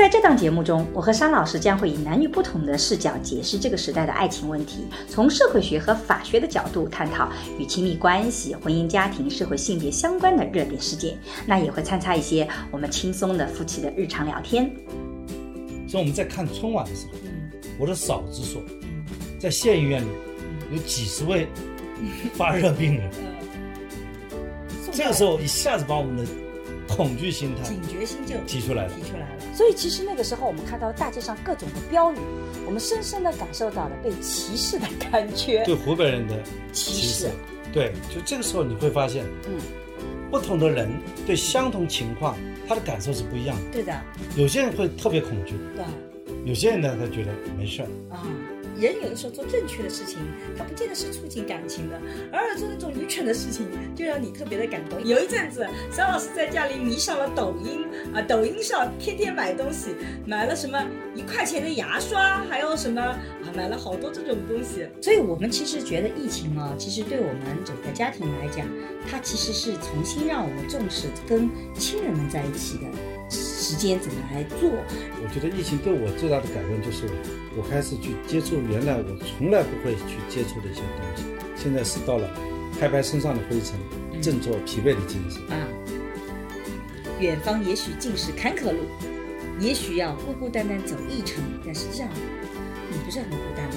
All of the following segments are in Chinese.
在这档节目中，我和商老师将会以男女不同的视角解释这个时代的爱情问题，从社会学和法学的角度探讨与亲密关系、婚姻家庭、社会性别相关的热点事件。那也会参差一些我们轻松的夫妻的日常聊天。所以我们在看春晚的时候，我的嫂子说，在县医院里有几十位 发热病人，这个时候一下子把我们的恐惧心态、警觉心就提出来了。提出来了。所以其实那个时候，我们看到大街上各种的标语，我们深深的感受到了被歧视的感觉。对湖北人的歧视，对，就这个时候你会发现，嗯，不同的人对相同情况他的感受是不一样的。对的，有些人会特别恐惧，对，有些人呢他觉得没事儿。啊。人有的时候做正确的事情，他不见得是促进感情的，偶尔做那种愚蠢的事情，就让你特别的感动。有一阵子，张老师在家里迷上了抖音啊，抖音上天天买东西，买了什么一块钱的牙刷，还有什么啊，买了好多这种东西。所以我们其实觉得疫情啊，其实对我们整个家庭来讲，它其实是重新让我们重视跟亲人们在一起的时间怎么来做。我觉得疫情对我最大的改变就是，我开始去接触原来我从来不会去接触的一些东西，现在是到了拍拍身上的灰尘，振作疲惫的精神。啊，远方也许尽是坎坷路，也许要孤孤单单走一程，但是这样，你不是很孤单吗？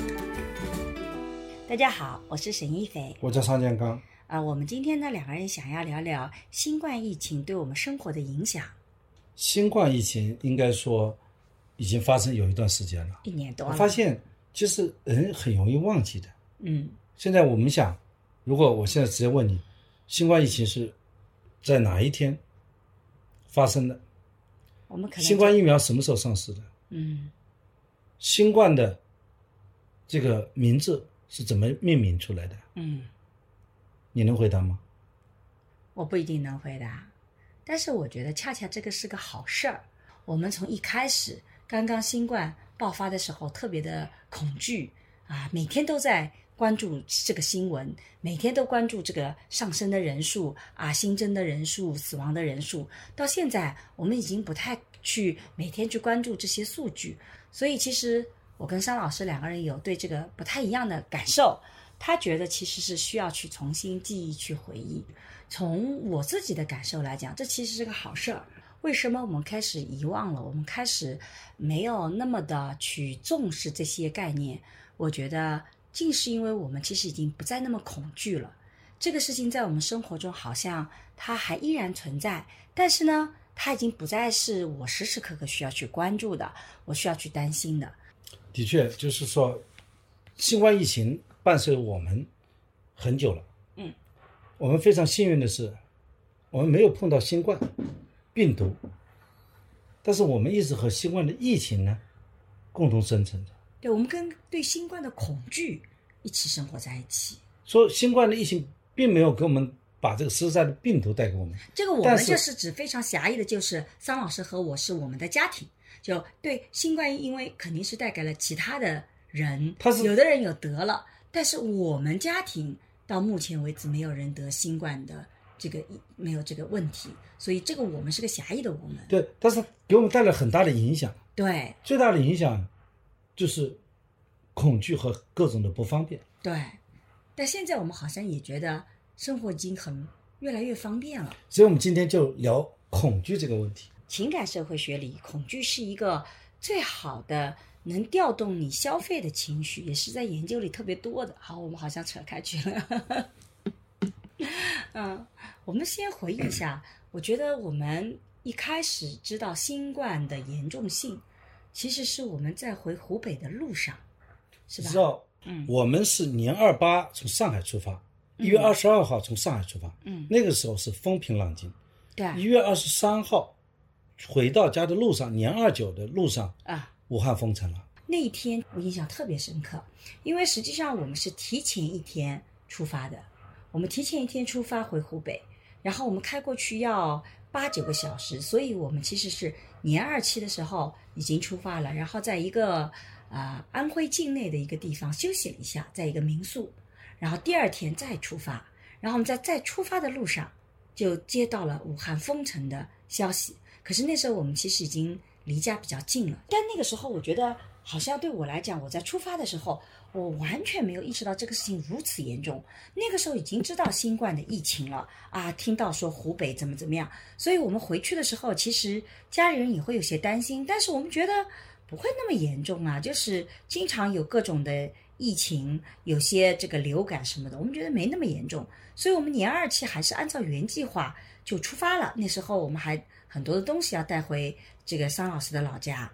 大家好，我是沈一斐。我叫尚建刚，啊，我们今天呢，两个人想要聊聊新冠疫情对我们生活的影响。新冠疫情应该说已经发生有一段时间了。一年多了，我发现其实人很容易忘记的。嗯，现在我们想，如果我现在直接问你，新冠疫情是在哪一天发生的？我们可能新冠疫苗什么时候上市的？嗯，新冠的这个名字是怎么命名出来的？嗯，你能回答吗？我不一定能回答，但是我觉得恰恰这个是个好事儿。我们从一开始刚刚新冠爆发的时候，特别的恐惧啊，每天都在关注这个新闻，每天都关注这个上升的人数啊，新增的人数、死亡的人数。到现在，我们已经不太去每天去关注这些数据，所以其实我跟商老师两个人有对这个不太一样的感受。他觉得其实是需要去重新记忆、去回忆。从我自己的感受来讲，这其实是个好事儿。为什么我们开始遗忘了？我们开始没有那么的去重视这些概念？我觉得，竟是因为我们其实已经不再那么恐惧了。这个事情在我们生活中好像它还依然存在，但是呢，它已经不再是我时时刻刻需要去关注的，我需要去担心的。的确，就是说，新冠疫情伴随我们很久了。嗯，我们非常幸运的是，我们没有碰到新冠病毒，但是我们一直和新冠的疫情呢共同生存着。对，我们跟对新冠的恐惧一起生活在一起。说新冠的疫情并没有给我们把这个实在的病毒带给我们，这个我们就是指非常狭义的，就是桑老师和我是我们的家庭，就对新冠，因为肯定是带给了其他的人，他是有的人有得了，但是我们家庭到目前为止没有人得新冠的这个没有这个问题，所以这个我们是个狭义的我们。对，但是给我们带来很大的影响。对最大的影响就是恐惧和各种的不方便。对，但现在我们好像也觉得生活已经很越来越方便了。所以，我们今天就聊恐惧这个问题。情感社会学里，恐惧是一个最好的能调动你消费的情绪，也是在研究里特别多的。好，我们好像扯开去了。嗯，我们先回忆一下，我觉得我们一开始知道新冠的严重性，其实是我们在回湖北的路上，是吧知？道，嗯我们是年二八从上海出发，一月二十二号从上海出发，嗯，那个时候是风平浪静。对，一月二十三号回到家的路上，年二九的路上啊，武汉封城了。那一天我印象特别深刻，因为实际上我们是提前一天出发的，我们提前一天出发回湖北，然后我们开过去要八九个小时，所以我们其实是年二七的时候已经出发了，然后在一个啊、安徽境内的一个地方休息了一下，在一个民宿，然后第二天再出发，然后我们在在出发的路上就接到了武汉封城的消息，可是那时候我们其实已经离家比较近了，但那个时候我觉得好像对我来讲，我在出发的时候，我完全没有意识到这个事情如此严重。那个时候已经知道新冠的疫情了啊，听到说湖北怎么怎么样，所以我们回去的时候，其实家里人也会有些担心，但是我们觉得不会那么严重啊，就是经常有各种的疫情，有些这个流感什么的，我们觉得没那么严重，所以我们年二期还是按照原计划就出发了。那时候我们还很多的东西要带回这个桑老师的老家，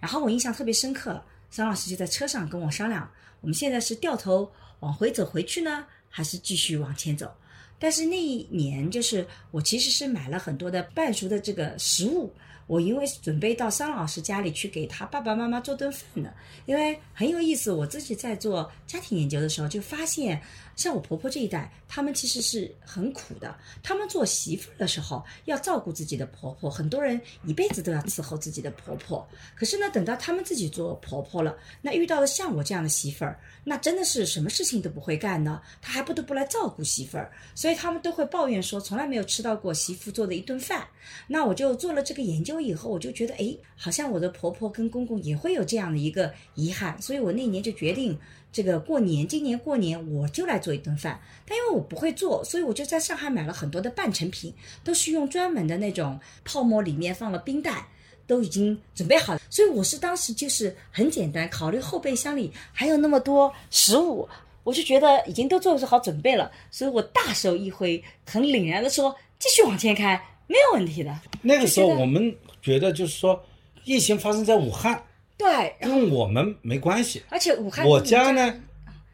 然后我印象特别深刻，桑老师就在车上跟我商量，我们现在是掉头往回走回去呢，还是继续往前走？但是那一年，就是我其实是买了很多的半熟的这个食物，我因为准备到桑老师家里去给他爸爸妈妈做顿饭的，因为很有意思。我自己在做家庭研究的时候，就发现，像我婆婆这一代，他们其实是很苦的。他们做媳妇儿的时候要照顾自己的婆婆，很多人一辈子都要伺候自己的婆婆。可是呢，等到他们自己做婆婆了，那遇到了像我这样的媳妇儿，那真的是什么事情都不会干呢，她还不得不来照顾媳妇儿，所以他们都会抱怨说，从来没有吃到过媳妇做的一顿饭。那我就做了这个研究以后，我就觉得，哎，好像我的婆婆跟公公也会有这样的一个遗憾，所以我那年就决定，这个过年，今年过年我就来做一顿饭。但因为我不会做，所以我就在上海买了很多的半成品，都是用专门的那种泡沫里面放了冰袋。都已经准备好了，所以我是当时就是很简单，考虑后备箱里还有那么多食物，我就觉得已经都做好准备了，所以我大手一挥，很凛然的说：“继续往前开，没有问题的。那个时候我们觉得就是说，疫情发生在武汉，”对，跟我们没关系。而且武汉我家呢，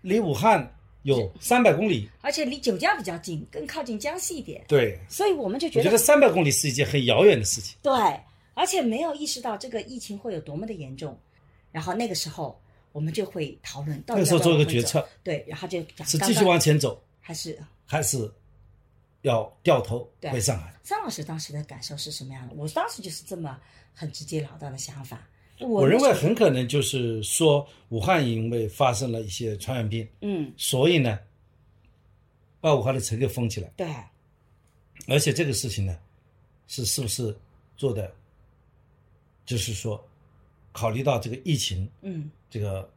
离武汉有三百公里，而且离九江比较近，更靠近江西一点，对，所以我们就觉得我觉得三百公里是一件很遥远的事情。对，而且没有意识到这个疫情会有多么的严重。然后那个时候我们就会讨论，到底那个时候做一个决策，对，然后就讲是继续往前走，还是还是要掉头回上海？张老师当时的感受是什么样的？我当时就是这么很直截了当的想法。我我认为很可能就是说，武汉因为发生了一些传染病，嗯，所以呢，把武汉的城给封起来。对，而且这个事情呢，是是不是做的，就是说，考虑到这个疫情嗯，这个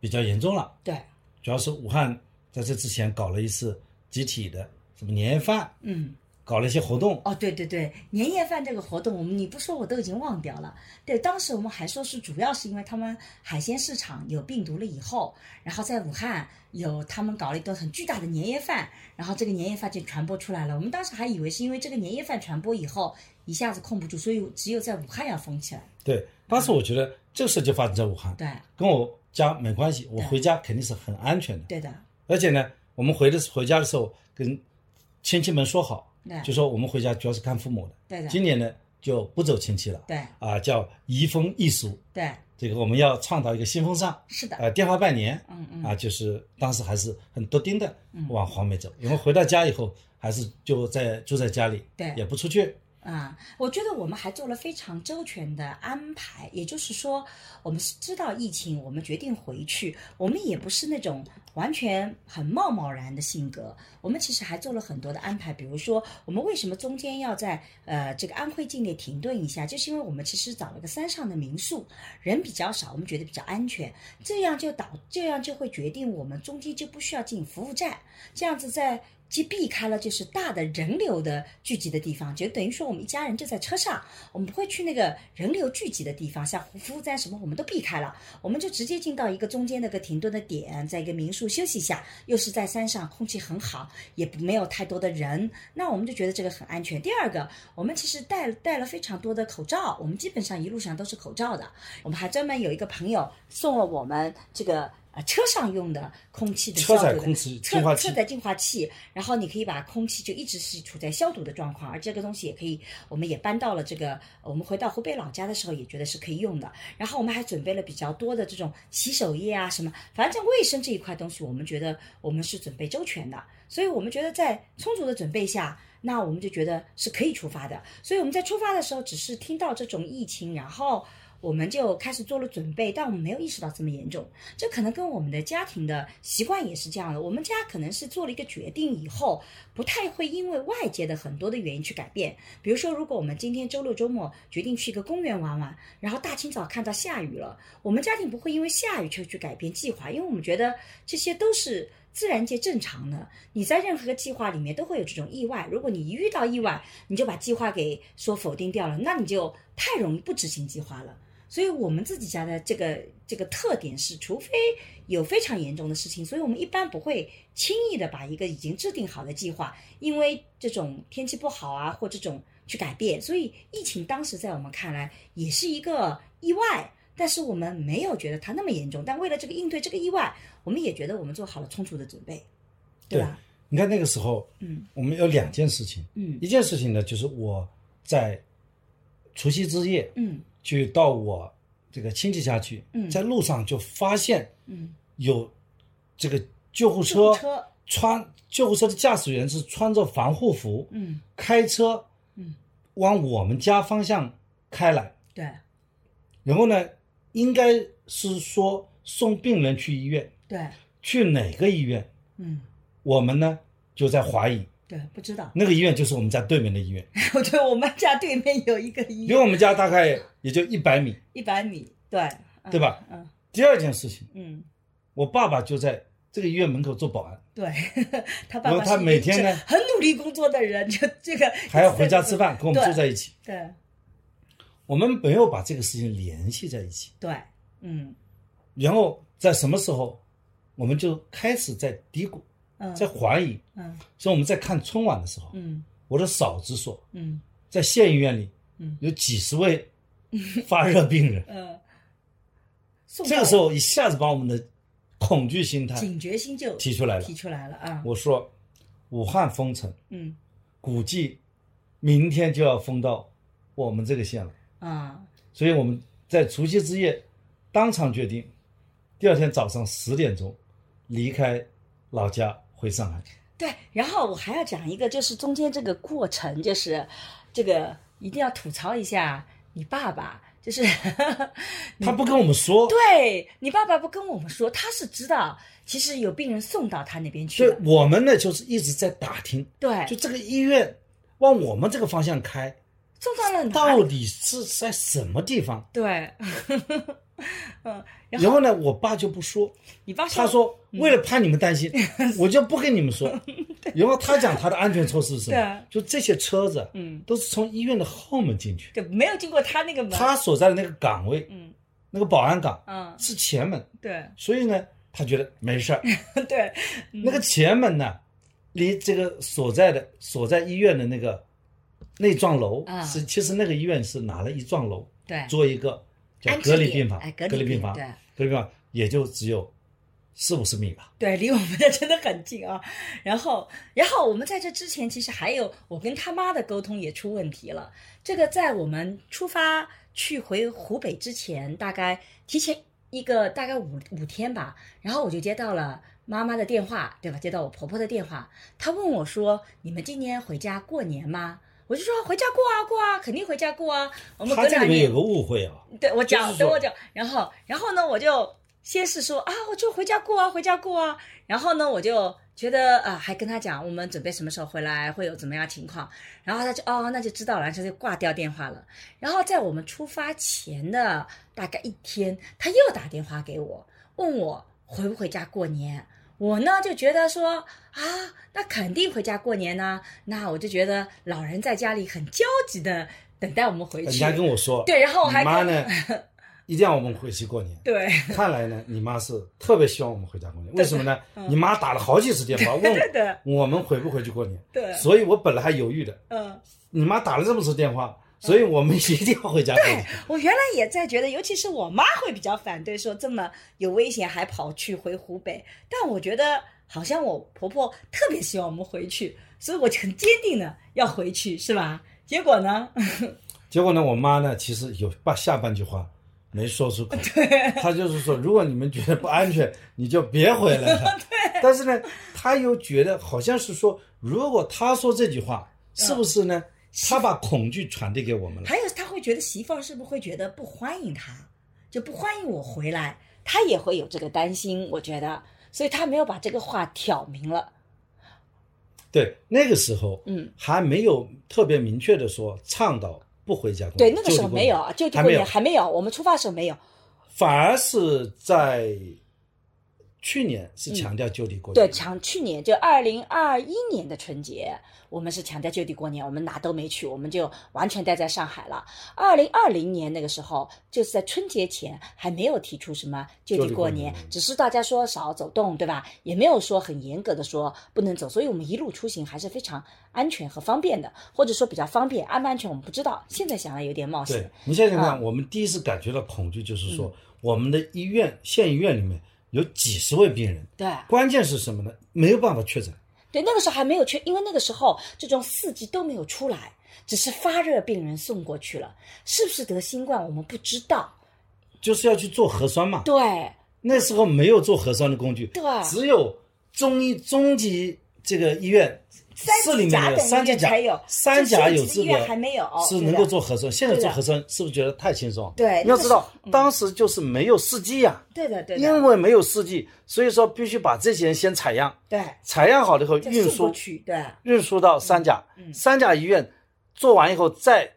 比较严重了，对，主要是武汉在这之前搞了一次集体的什么年夜饭，嗯。搞了一些活动，哦，对对对，年夜饭这个活动，我们你不说我都已经忘掉了。对，当时我们还说是主要是因为他们海鲜市场有病毒了以后，然后在武汉有他们搞了一顿很巨大的年夜饭，然后这个年夜饭就传播出来了。我们当时还以为是因为这个年夜饭传播以后一下子控不住，所以只有在武汉要封起来。对，当时我觉得这个事就发生在武汉，对，跟我家没关系，我回家肯定是很安全的。对的，而且呢，我们回的回家的时候跟亲戚们说好，对。就说我们回家主要是看父母的。对的。今年呢就不走亲戚了，对。啊，叫移风易俗，对，这个我们要倡导一个新风尚。是的，呃，电话拜年，嗯嗯。啊，就是当时还是很笃定的往黄梅走，因为回到家以后还是就在住在家里，对。也不出去，啊，我觉得我们还做了非常周全的安排，也就是说，我们是知道疫情，我们决定回去，我们也不是那种完全很贸贸然的性格，我们其实还做了很多的安排，比如说，我们为什么中间要在呃这个安徽境内停顿一下，就是因为我们其实找了个山上的民宿，人比较少，我们觉得比较安全，这样就导这样就会决定我们中间就不需要进服务站，这样子在。既避开了就是大的人流的聚集的地方，就等于说我们一家人就在车上，我们不会去那个人流聚集的地方，像服务站什么我们都避开了，我们就直接进到一个中间那个停顿的点，在一个民宿休息一下，又是在山上，空气很好，也没有太多的人，那我们就觉得这个很安全。第二个，我们其实带带了非常多的口罩，我们基本上一路上都是口罩的，我们还专门有一个朋友送了我们这个呃车上用的空气的车载消毒的空气车净化器车载净化器，然后你可以把空气就一直是处在消毒的状况，而这个东西也可以，我们也搬到了这个，我们回到湖北老家的时候也觉得是可以用的。然后我们还准备了比较多的这种洗手液啊什么，反正卫生这一块东西，我们觉得我们是准备周全的，所以我们觉得在充足的准备下。那我们就觉得是可以出发的，所以我们在出发的时候，只是听到这种疫情，然后我们就开始做了准备，但我们没有意识到这么严重。这可能跟我们的家庭的习惯也是这样的。我们家可能是做了一个决定以后，不太会因为外界的很多的原因去改变。比如说，如果我们今天周六周末决定去一个公园玩玩，然后大清早看到下雨了，我们家庭不会因为下雨就去改变计划，因为我们觉得这些都是。自然界正常的，你在任何个计划里面都会有这种意外。如果你一遇到意外，你就把计划给说否定掉了，那你就太容易不执行计划了。所以我们自己家的这个这个特点是，除非有非常严重的事情，所以我们一般不会轻易的把一个已经制定好的计划，因为这种天气不好啊或这种去改变。所以疫情当时在我们看来也是一个意外。但是我们没有觉得它那么严重，但为了这个应对这个意外，我们也觉得我们做好了充足的准备，对吧？你看那个时候，嗯，我们有两件事情，嗯，一件事情呢，就是我在除夕之夜，嗯，去到我这个亲戚家去，嗯，在路上就发现，嗯，有这个救护车，穿救护车的驾驶员是穿着防护服，嗯，开车，嗯，往我们家方向开来，对，然后呢？应该是说送病人去医院，对，去哪个医院？嗯，我们呢就在怀疑，对，不知道那个医院就是我们家对面的医院。我觉得我们家对面有一个医院，离我们家大概也就一百米，一百米，对，对吧？嗯。第二件事情，嗯，我爸爸就在这个医院门口做保安，对 他爸爸他每天呢很努力工作的人，就这个 还要回家吃饭，跟我们住在一起，对。我们没有把这个事情联系在一起，对，嗯，然后在什么时候，我们就开始在嘀咕，嗯，在怀疑，嗯，所以我们在看春晚的时候，嗯，我的嫂子说，嗯，在县医院里，嗯，有几十位发热病人，嗯，这个时候一下子把我们的恐惧心态、警觉心就提出来了，提出来了啊！我说，武汉封城，嗯，估计明天就要封到我们这个县了。啊，所以我们在除夕之夜当场决定，第二天早上十点钟离开老家回上海。对，然后我还要讲一个，就是中间这个过程，就是这个一定要吐槽一下你爸爸，就是 他不跟我们说，对你爸爸不跟我们说，他是知道其实有病人送到他那边去对，我们呢就是一直在打听，对，就这个医院往我们这个方向开。送到了哪？到底是在什么地方？对，嗯，然后呢，我爸就不说，你爸他说为了怕你们担心，我就不跟你们说。然后他讲他的安全措施是什么？就这些车子，嗯，都是从医院的后门进去，对，没有经过他那个门，他所在的那个岗位，嗯，那个保安岗，嗯，是前门，对，所以呢，他觉得没事儿，对，那个前门呢，离这个所在的所在医院的那个。那幢楼是，其实那个医院是拿了一幢楼，对，做一个叫隔离病房，隔离病房，对，隔离病房也就只有四五十米吧，对，离我们的真的很近啊。然后，然后我们在这之前，其实还有我跟他妈的沟通也出问题了。这个在我们出发去回湖北之前，大概提前一个大概五五天吧，然后我就接到了妈妈的电话，对吧？接到我婆婆的电话，她问我说：“你们今年回家过年吗？”我就说回家过啊过啊，肯定回家过啊。我们他这里面有个误会啊。对我讲，等我讲。然后，然后呢，我就先是说啊，我就回家过啊，回家过啊。然后呢，我就觉得啊，还跟他讲我们准备什么时候回来，会有怎么样情况。然后他就哦，那就知道了，他就挂掉电话了。然后在我们出发前的大概一天，他又打电话给我，问我回不回家过年。我呢就觉得说啊，那肯定回家过年呢。那我就觉得老人在家里很焦急的等待我们回去。人家跟我说，对，然后我还妈呢，一定要我们回去过年。对，看来呢，你妈是特别希望我们回家过年。为什么呢？你妈打了好几次电话问我们回不回去过年。对，所以我本来还犹豫的。嗯，你妈打了这么次电话，所以我们一定要回家过对年。我原来也在觉得，尤其是我妈会比较反对，说这么有危险还跑去回湖北。但我觉得好像我婆婆特别希望我们回去，所以我就很坚定的要回去，是吧？结果呢，结果呢，我妈呢，其实有把下半句话没说出口，她就是说，如果你们觉得不安全，你就别回来了。但是呢，她又觉得好像是说，如果她说这句话，是不是呢？她把恐惧传递给我们了。还有他会觉得媳妇儿是不是会觉得不欢迎他，就不欢迎我回来，他也会有这个担心，我觉得，所以他没有把这个话挑明了。对，那个时候，嗯，还没有特别明确的说倡导不回家过对，那个时候没有啊，就地过还没有年还没有，我们出发的时候没有。反而是在去年是强调就地过年。对，强去年就二零二一年的春节，我们是强调就地过年，我们哪都没去，我们就完全待在上海了。二零二零年那个时候，就是在春节前还没有提出什么就地过年，过年只是大家说少走动，对吧？也没有说很严格的说不能走，所以我们一路出行还是非常安全和方便的，或者说比较方便，安不安全我们不知道，现在想来有点冒对险。你想想看，啊我们第一次感觉到恐惧，就是说、嗯我们的医院县医院里面有几十位病人，对关键是什么呢？没有办法确诊。对，那个时候还没有确，因为那个时候这种四级都没有出来，只是发热病人送过去了，是不是得新冠我们不知道。就是要去做核酸嘛。对那时候没有做核酸的工具，对只有中医中级这个医院三市里面的三甲院才有三甲有资格还没有是能够做核酸。现在做核酸是不是觉得太轻松？对你要知道，当时就是没有试剂呀，对的对的，因为没有试剂，所以说必须把这些人先采样，对采样好了以后运输对运输到三甲，嗯三甲医院做完以后再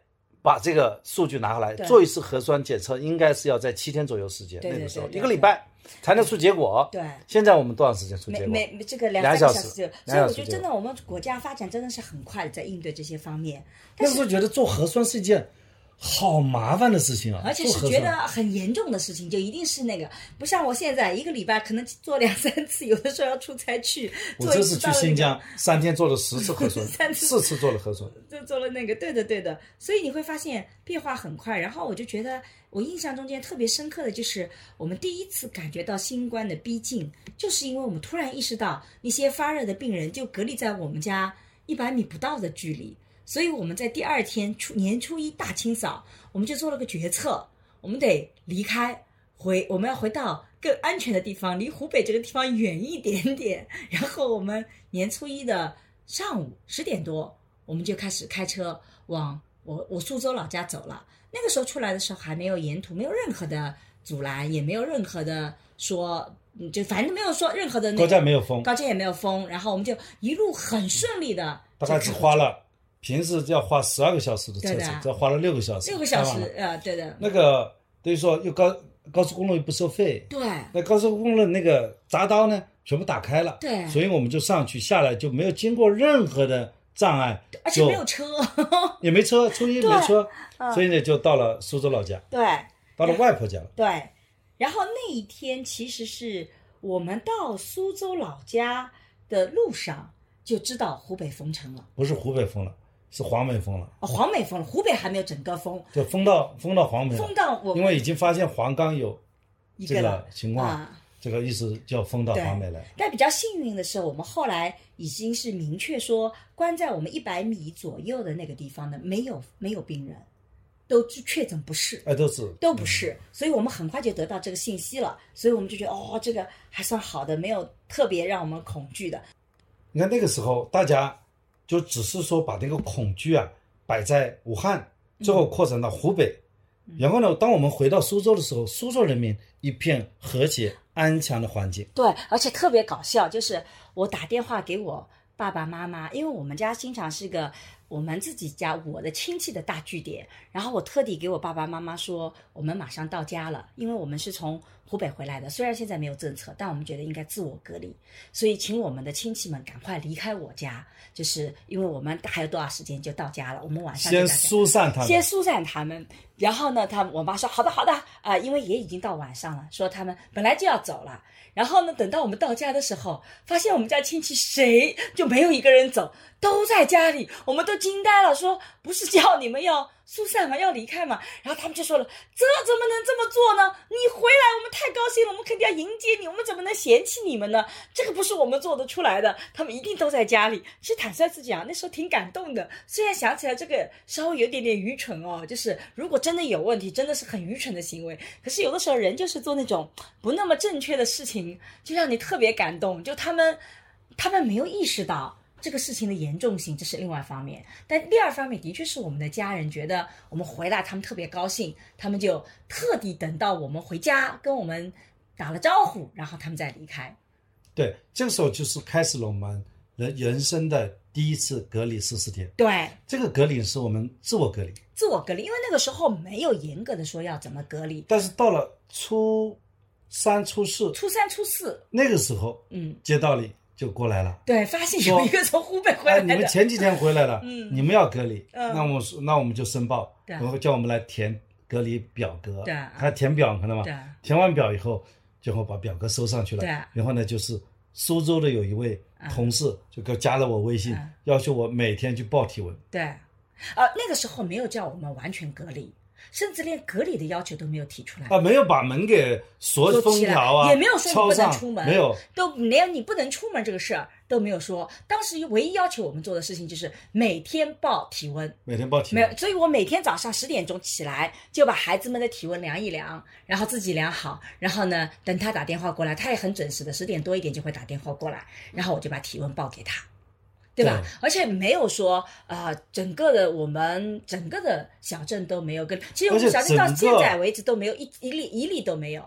把这个数据拿回来做一次核酸检测，应该是要在七天左右时间，那个时候一个礼拜才能出结果。对。现在我们多长时间出结果？每这个两两小时三个小时就，所以我觉得真的，我们国家发展真的是很快在应对这些方面，那时候觉得做核酸是一件好麻烦的事情啊，而且是觉得很严重的事情，就一定是那个，不像我现在一个礼拜可能做两三次，有的时候要出差去，我这次去新疆三天做了十次核酸 三，次四次做了核酸。就做了那个，对的对的，所以你会发现变化很快。然后我就觉得，我印象中间特别深刻的就是我们第一次感觉到新冠的逼近，就是因为我们突然意识到那些发热的病人就隔离在我们家一百米不到的距离，所以我们在第二天初年初一大清扫，我们就做了个决策，我们得离开。回我们要回到更安全的地方，离湖北这个地方远一点点。然后我们年初一的上午十点多，我们就开始开车往我我苏州老家走了。那个时候出来的时候还没有沿途没有任何的阻拦，也没有任何的说，嗯就反正没有说任何的那高架没有封，高架也没有封，然后我们就一路很顺利的，大概只花了平时要花十二个小时的车程，只要花了六个小时，六个小时啊，对的，那个等于说又高高速公路又不收费，对。那高速公路那个匝道呢全部打开了，对。所以我们就上去下来就没有经过任何的障碍，而且没有车，也没车，初一对。没车，嗯。所以呢就到了苏州老家，对。到了外婆家了。对，然后那一天其实是我们到苏州老家的路上就知道湖北封城了，不是湖北封了，是黄梅封了，哦，黄梅封了，湖北还没有整个封，就封到封到黄梅了封，到我因为已经发现黄冈有这个情况，啊。这个意思叫封到黄梅来。但比较幸运的是，我们后来已经是明确说，关在我们一百米左右的那个地方的没有没有病人，都确诊不是。哎，都是都不是，所以我们很快就得到这个信息了，所以我们就觉得哦，这个还算好的，没有特别让我们恐惧的。你看那个时候，大家就只是说把那个恐惧啊摆在武汉，最后扩展到湖北。然后呢，当我们回到苏州的时候，苏州人民一片和谐安详的环境。对，而且特别搞笑，就是我打电话给我爸爸妈妈，因为我们家经常是个我们自己家我的亲戚的大据点，然后我特地给我爸爸妈妈说，我们马上到家了，因为我们是从湖北回来的，虽然现在没有政策，但我们觉得应该自我隔离，所以请我们的亲戚们赶快离开我家，就是因为我们还有多少时间就到家了，我们晚上先疏散他们，先疏散他们，然后呢，他我妈说好的好的啊、因为也已经到晚上了，说他们本来就要走了，然后呢，等到我们到家的时候，发现我们家亲戚谁就没有一个人走，都在家里，我们都都惊呆了，说不是叫你们要疏散嘛？要离开嘛？然后他们就说了，这怎么能这么做呢？你回来，我们太高兴了，我们肯定要迎接你，我们怎么能嫌弃你们呢？这个不是我们做得出来的，他们一定都在家里。其实坦率自己啊，那时候挺感动的。虽然想起来这个稍微有点点愚蠢哦，就是如果真的有问题，真的是很愚蠢的行为。可是有的时候人就是做那种不那么正确的事情，就让你特别感动。就他们，他们没有意识到。这个事情的严重性，这是另外一方面。但第二方面，的确是我们的家人觉得我们回来，他们特别高兴，他们就特地等到我们回家，跟我们打了招呼，然后他们再离开。对，这个时候就是开始了我们人人生的第一次隔离十四天。对，这个隔离是我们自我隔离。自我隔离，因为那个时候没有严格的说要怎么隔离。但是到了初三、初四，初三、初四那个时候，嗯，街道里。就过来了，对，发现有一个从湖北回来的，你们前几天回来了，嗯，你们要隔离，那我说，那我们就申报，然后叫我们来填隔离表格，对，他填表，看到吗？对，填完表以后，就会把表格收上去了，对，然后呢，就是苏州的有一位同事就给加了我微信，要求我每天去报体温，对，呃，那个时候没有叫我们完全隔离。甚至连隔离的要求都没有提出来啊，没有把门给锁封条啊，也没有说你不能出门，没有，都连你不能出门这个事儿都没有说。当时唯一要求我们做的事情就是每天报体温，每天报体温。没有，所以我每天早上十点钟起来就把孩子们的体温量一量，然后自己量好，然后呢，等他打电话过来，他也很准时的，十点多一点就会打电话过来，然后我就把体温报给他。对吧？而且没有说啊，整个的我们整个的小镇都没有跟，其实我们小镇到现在为止都没有一一例一例都没有。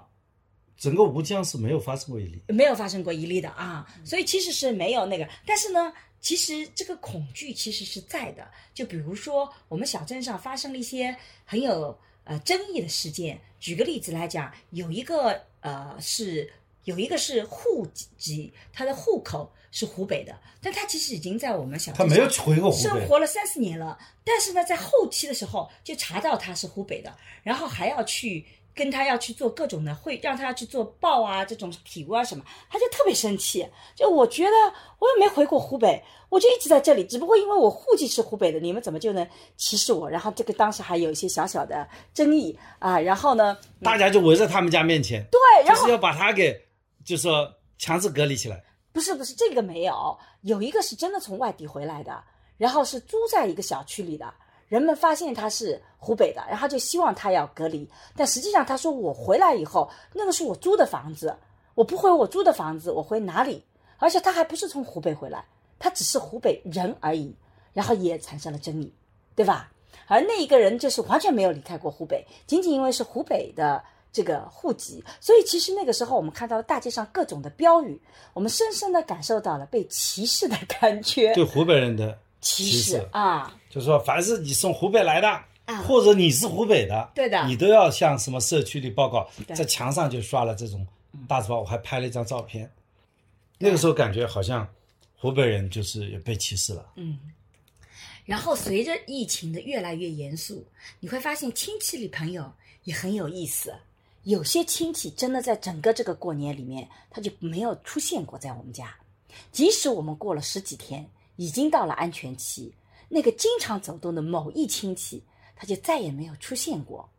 整个吴江是没有发生过一例，没有发生过一例的啊，所以其实是没有那个。但是呢，其实这个恐惧其实是在的。就比如说，我们小镇上发生了一些很有呃争议的事件。举个例子来讲，有一个呃是有一个是户籍，他的户口。是湖北的，但他其实已经在我们小他没有回过湖北，生活了三四年了。但是呢，在后期的时候就查到他是湖北的，然后还要去跟他要去做各种的会，让他要去做报啊，这种体温啊什么，他就特别生气。就我觉得我也没回过湖北，我就一直在这里，只不过因为我户籍是湖北的，你们怎么就能歧视我？然后这个当时还有一些小小的争议啊。然后呢，大家就围在他们家面前，对，然后就是要把他给，就说强制隔离起来。不是不是，这个没有，有一个是真的从外地回来的，然后是租在一个小区里的，人们发现他是湖北的，然后就希望他要隔离，但实际上他说我回来以后，那个是我租的房子，我不回我租的房子，我回哪里？而且他还不是从湖北回来，他只是湖北人而已，然后也产生了争议，对吧？而那一个人就是完全没有离开过湖北，仅仅因为是湖北的。这个户籍，所以其实那个时候我们看到大街上各种的标语，我们深深的感受到了被歧视的感觉。对湖北人的歧视啊，就是说凡是你从湖北来的，或者你是湖北的，对的，你都要向什么社区里报告，在墙上就刷了这种大字报，我还拍了一张照片。那个时候感觉好像湖北人就是也被歧视了。嗯。然后随着疫情的越来越严肃，你会发现亲戚里朋友也很有意思。有些亲戚真的在整个这个过年里面，他就没有出现过在我们家。即使我们过了十几天，已经到了安全期，那个经常走动的某一亲戚，他就再也没有出现过。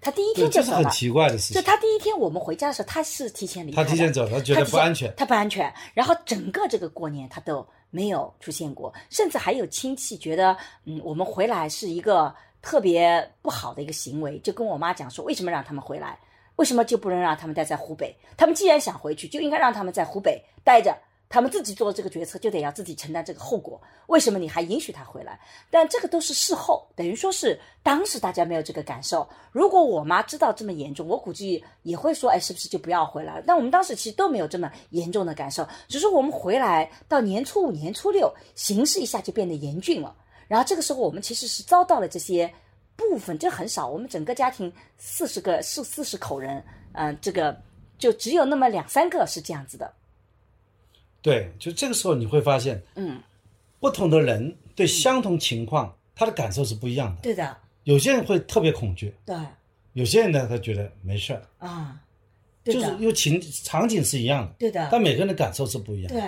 他第一天就走了。很奇怪的事情。就他第一天我们回家的时候，他是提前离开。他提前走，他觉得不安全。他不安全。然后整个这个过年他都没有出现过，甚至还有亲戚觉得，嗯，我们回来是一个特别不好的一个行为，就跟我妈讲说，为什么让他们回来？为什么就不能让他们待在湖北？他们既然想回去，就应该让他们在湖北待着。他们自己做这个决策，就得要自己承担这个后果。为什么你还允许他回来？但这个都是事后，等于说是当时大家没有这个感受。如果我妈知道这么严重，我估计也会说：“哎，是不是就不要回来了？”但我们当时其实都没有这么严重的感受，只是我们回来到年初五、年初六，形势一下就变得严峻了。然后这个时候，我们其实是遭到了这些。部分这很少，我们整个家庭四十个四四十口人，嗯，这个就只有那么两三个是这样子的。对，就这个时候你会发现，嗯，不同的人对相同情况他的感受是不一样的。对的，有些人会特别恐惧，对，有些人呢他觉得没事儿啊，就是因为情场景是一样的，对的，但每个人的感受是不一样。对，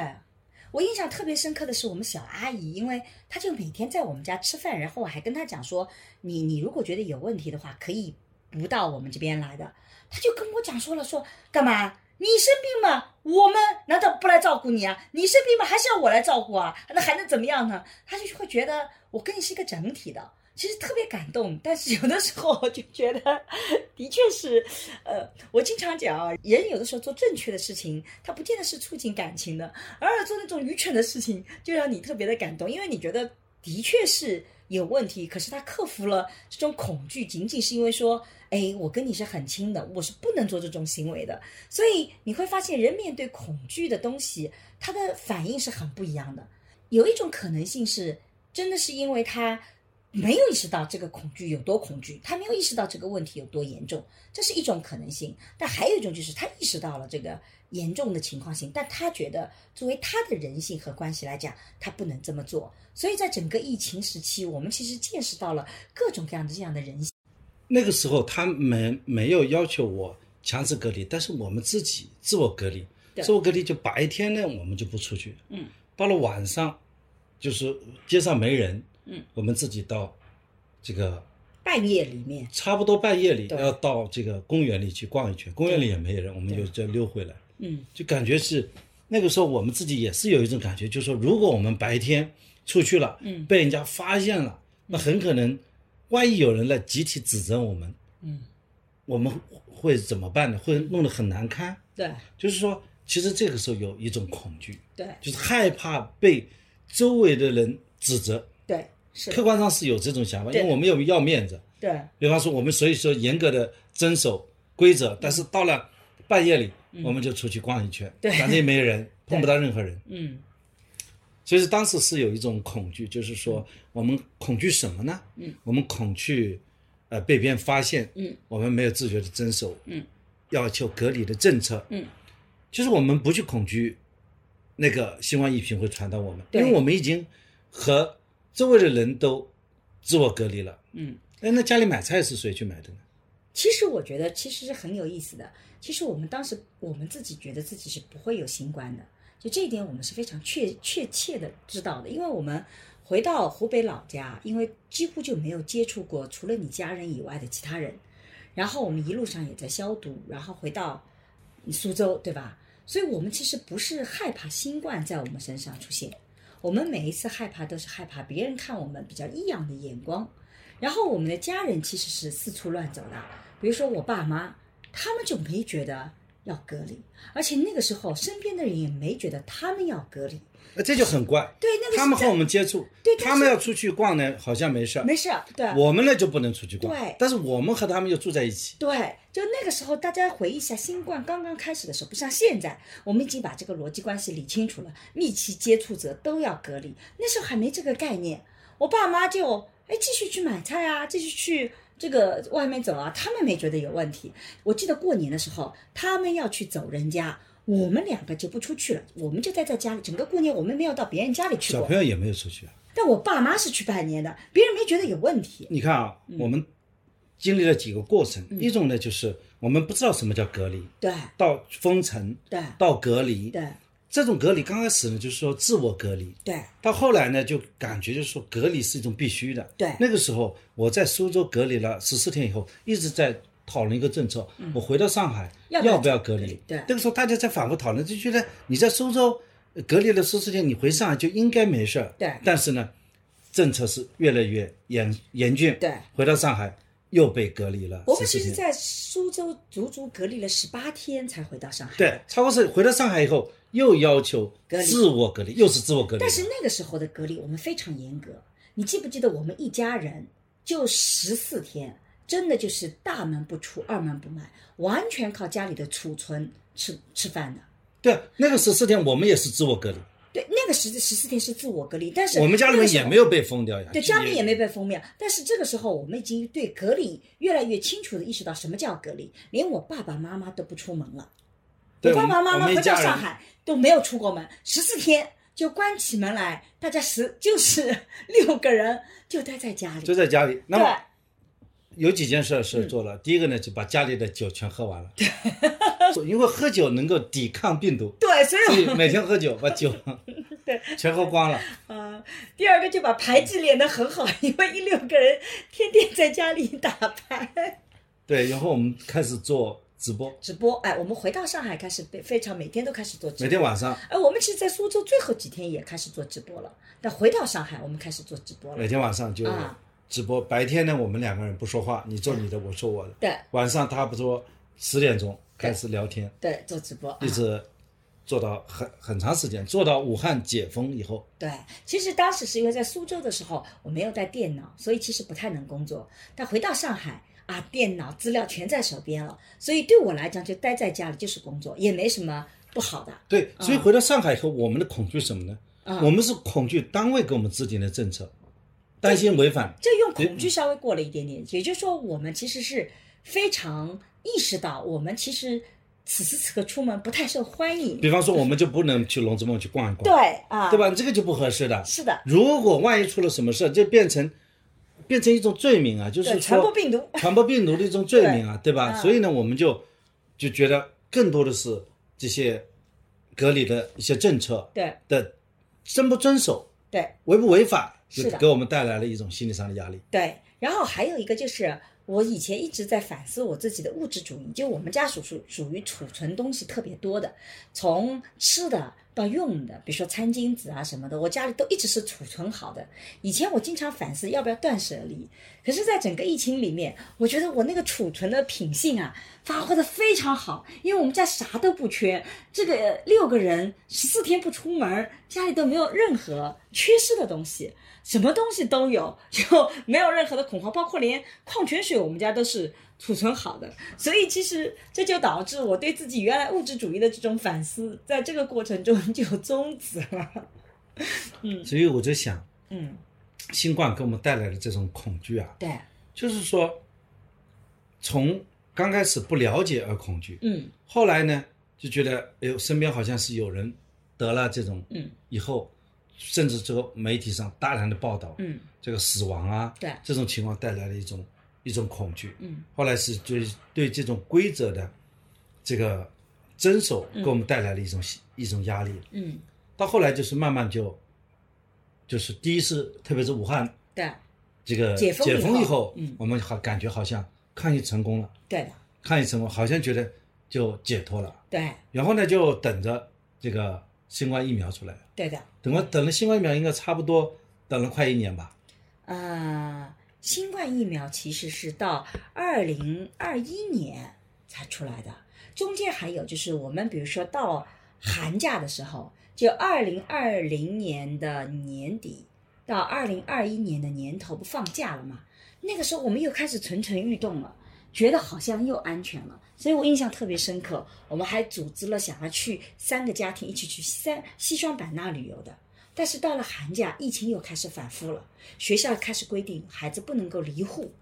我印象特别深刻的是我们小阿姨，因为她就每天在我们家吃饭，然后我还跟她讲说，你你如果觉得有问题的话，可以不到我们这边来的。她就跟我讲说了，说干嘛？你生病嘛，我们难道不来照顾你啊？你生病嘛，还是要我来照顾啊？那还能怎么样呢？她就会觉得我跟你是一个整体的。其实特别感动，但是有的时候就觉得，的确是，呃，我经常讲啊，人有的时候做正确的事情，他不见得是促进感情的，而做那种愚蠢的事情，就让你特别的感动，因为你觉得的确是有问题，可是他克服了这种恐惧，仅仅是因为说，哎，我跟你是很亲的，我是不能做这种行为的，所以你会发现，人面对恐惧的东西，他的反应是很不一样的。有一种可能性是，真的是因为他。没有意识到这个恐惧有多恐惧，他没有意识到这个问题有多严重，这是一种可能性。但还有一种就是他意识到了这个严重的情况性，但他觉得作为他的人性和关系来讲，他不能这么做。所以在整个疫情时期，我们其实见识到了各种各样的这样的人性。那个时候他们没有要求我强制隔离，但是我们自己自我隔离，自我隔离就白天呢我们就不出去，嗯，到了晚上，就是街上没人。嗯，我们自己到这个半夜里面，差不多半夜里要到这个公园里去逛一圈，公园里也没人，我们就再溜回来。嗯，就感觉是那个时候我们自己也是有一种感觉，就是说如果我们白天出去了，嗯，被人家发现了，那很可能万一有人来集体指责我们，嗯，我们会怎么办呢？会弄得很难堪。对，就是说，其实这个时候有一种恐惧，对，就是害怕被周围的人指责。客观上是有这种想法，因为我们有要面子。对，比方说我们所以说严格的遵守规则，但是到了半夜里，我们就出去逛一圈，反正也没人，碰不到任何人。嗯，所以说当时是有一种恐惧，就是说我们恐惧什么呢？嗯，我们恐惧呃被别人发现，嗯，我们没有自觉的遵守，嗯，要求隔离的政策，嗯，就是我们不去恐惧那个新冠疫情会传到我们，因为我们已经和周围的人都自我隔离了。嗯，哎，那家里买菜是谁去买的呢？其实我觉得其实是很有意思的。其实我们当时我们自己觉得自己是不会有新冠的，就这一点我们是非常确确切的知道的，因为我们回到湖北老家，因为几乎就没有接触过除了你家人以外的其他人，然后我们一路上也在消毒，然后回到苏州，对吧？所以我们其实不是害怕新冠在我们身上出现，我们每一次害怕都是害怕别人看我们比较异样的眼光。然后我们的家人其实是四处乱走的，比如说我爸妈，他们就没觉得要隔离，而且那个时候身边的人也没觉得他们要隔离。那这就很怪。对，那个他们和我们接触，对他们要出去逛呢，好像没事儿，没事，对我们呢就不能出去逛。对但是我们和他们又住在一起。对，就那个时候，大家回忆一下，新冠刚刚开始的时候，不像现在，我们已经把这个逻辑关系理清楚了，密切接触者都要隔离，那时候还没这个概念。我爸妈就哎继续去买菜啊，继续去这个外面走啊，他们没觉得有问题。我记得过年的时候，他们要去走人家，我们两个就不出去了，我们就待在家里。整个过年我们没有到别人家里去过小朋，友也没有出去啊。但我爸妈是去拜年的，别人没觉得有问题。你看啊，嗯我们经历了几个过程，一种呢就是我们不知道什么叫隔离，对到封城，对到隔离，对这种隔离刚开始呢就是说自我隔离，对到后来呢就感觉就是说隔离是一种必须的。对那个时候我在苏州隔离了十四天以后，一直在讨论一个政策，我回到上海嗯要不要隔离？对那个时候大家在反复讨论，就觉得你在苏州呃隔离了十四天，你回上海就应该没事儿。对但是呢，政策是越来越严严峻。对回到上海又被隔离了14我们其实，在苏州足足隔离了十八天才回到上海。对，超过是回到上海以后又要求隔离自我隔离，又是自我隔离。但是那个时候的隔离我们非常严格，你记不记得我们一家人就十四天，真的就是大门不出二门不迈，完全靠家里的储存吃吃饭的。对那个十四天我们也是自我隔离，对，那个十十四天是自我隔离，但是我们家里面也没有被封掉呀。对，家里面也没被封掉，但是这个时候我们已经对隔离越来越清楚的意识到什么叫隔离，连我爸爸妈妈都不出门了。我爸爸妈妈回到上海都没有出过门，十四天就关起门来，大家十就是 六个人就待在家里。就在家里。那么对有几件事是做了，第一个呢，就把家里的酒全喝完了，因为喝酒能够抵抗病毒，对，所以每天喝酒，把酒 对，全喝光了。呃，第二个就把牌技练得很好，因为一六个人天天在家里打牌。对，然后我们开始做直播，直播，哎，我们回到上海开始非非常每天都开始做直播。每天晚上，哎，我们其实，在苏州最后几天也开始做直播了。但回到上海，我们开始做直播了。每天晚上就啊直播，白天呢我们两个人不说话，你做你的，我做我的。对晚上差不多十点钟开始聊天，对，做直播。一直做到很很长时间，做到武汉解封以后。对，其实当时是因为在苏州的时候，我没有带电脑，所以其实不太能工作。但回到上海啊，电脑资料全在手边了，所以对我来讲，就待在家里就是工作，也没什么不好的。对，所以回到上海以后，我们的恐惧什么呢？嗯我们是恐惧单位给我们制定的政策，担心违反。这用恐惧稍微过了一点点，也就是说，我们其实是非常意识到，我们其实此时此刻出门不太受欢迎。比方说，我们就不能去龙之梦去逛一逛，对啊，对？吧？这个就不合适的。是的，如果万一出了什么事，就变成变成一种罪名啊，就是，说传播病毒。传播病毒的一种罪名啊，对吧？嗯所以呢，我们就就觉得更多的是这些隔离的一些政策对的遵不遵守、对违不违法，是的给我们带来了一种心理上的压力。对，然后还有一个就是，我以前一直在反思我自己的物质主义，就我们家属属属于储存东西特别多的，从吃的到用的，比如说餐巾纸啊什么的，我家里都一直是储存好的。以前我经常反思要不要断舍离，可是，在整个疫情里面，我觉得我那个储存的品性啊，发挥的非常好，因为我们家啥都不缺，这个六个人十四天不出门，家里都没有任何缺失的东西。什么东西都有，就没有任何的恐慌，包括连矿泉水我们家都是储存好的。所以其实这就导致我对自己原来物质主义的这种反思，在这个过程中 就终止了。嗯所以我就想，嗯，新冠给我们带来的这种恐惧啊，对，就是说，从刚开始不了解而恐惧，嗯后来呢就觉得，哎呦，身边好像是有人得了这种，嗯以后，甚至这个媒体上大量的报道，嗯这个死亡啊，对这种情况带来了一种一种恐惧。嗯后来是对对这种规则的这个遵守给我们带来了一种、一种压力。嗯，到后来就是慢慢就，就是第一是特别是武汉对这个解封以后嗯我们好感觉好像抗疫成功了，对的，抗疫成功，好像觉得就解脱了。对然后呢，就等着这个新冠疫苗出来。对的。等了等了新冠疫苗，应该差不多等了快一年吧。呃，新冠疫苗其实是到二零二一年才出来的，中间还有就是我们比如说到寒假的时候，就二零二零年的年底到二零二一年的年头不放假了嘛？那个时候我们又开始蠢蠢欲动了，觉得好像又安全了，所以我印象特别深刻。我们还组织了想要去三个家庭一起去三西双版纳旅游的。但是到了寒假，疫情又开始反复了，学校开始规定孩子不能够离户，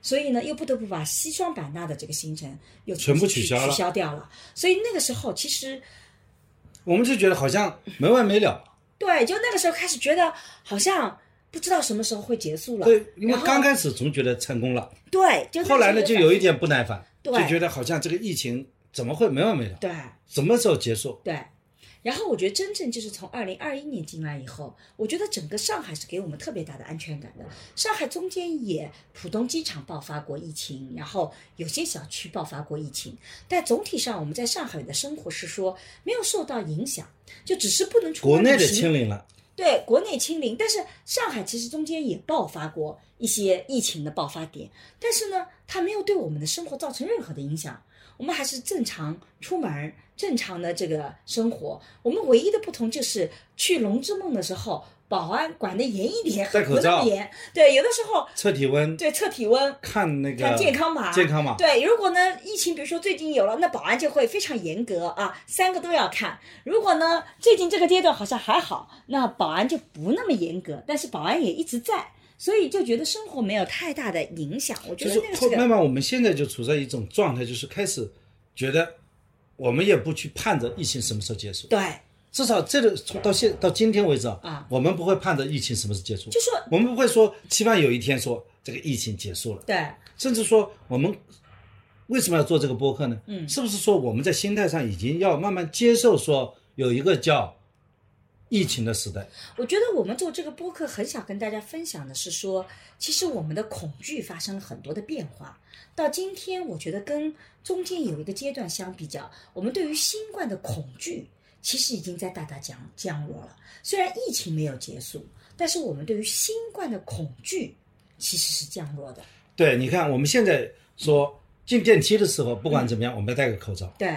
所以呢，又不得不把西双版纳的这个行程又全部取消了取消掉了。所以那个时候，其实我们就觉得好像没完没了。对，就那个时候开始觉得好像不知道什么时候会结束了。对，因为刚开始总觉得成功了，对，就后来呢就有一点不耐烦，就觉得好像这个疫情怎么会没完没了？对什么时候结束？对。然后我觉得真正就是从二零二一年进来以后，我觉得整个上海是给我们特别大的安全感的。上海中间也浦东机场爆发过疫情，然后有些小区爆发过疫情，但总体上我们在上海的生活是说没有受到影响，就只是不能出国内的清零了，对，国内清零，但是上海其实中间也爆发过一些疫情的爆发点，但是呢，它没有对我们的生活造成任何的影响，我们还是正常出门，正常的这个生活。我们唯一的不同就是去龙之梦的时候，保安管得严一点，戴口罩么严。对，有的时候测体温，对测体温，看那个看健康码，健康码。对，如果呢疫情，比如说最近有了，那保安就会非常严格啊，三个都要看。如果呢最近这个阶段好像还好，那保安就不那么严格，但是保安也一直在，所以就觉得生活没有太大的影响。我觉得那个慢慢我们现在就处在一种状态，就是开始觉得我们也不去盼着疫情什么时候结束，对，至少这个从到现到今天为止啊我们不会盼着疫情什么时候结束，就说我们不会说期望有一天说这个疫情结束了，对。甚至说我们为什么要做这个播客呢？嗯。是不是说我们在心态上已经要慢慢接受说有一个叫疫情的时代。我觉得我们做这个播客很想跟大家分享的是说，其实我们的恐惧发生了很多的变化。到今天，我觉得跟中间有一个阶段相比较，我们对于新冠的恐惧其实已经在大大降降落了。虽然疫情没有结束，但是我们对于新冠的恐惧其实是降落的。对，你看我们现在说进电梯的时候，不管怎么样，我们要戴个口罩。对，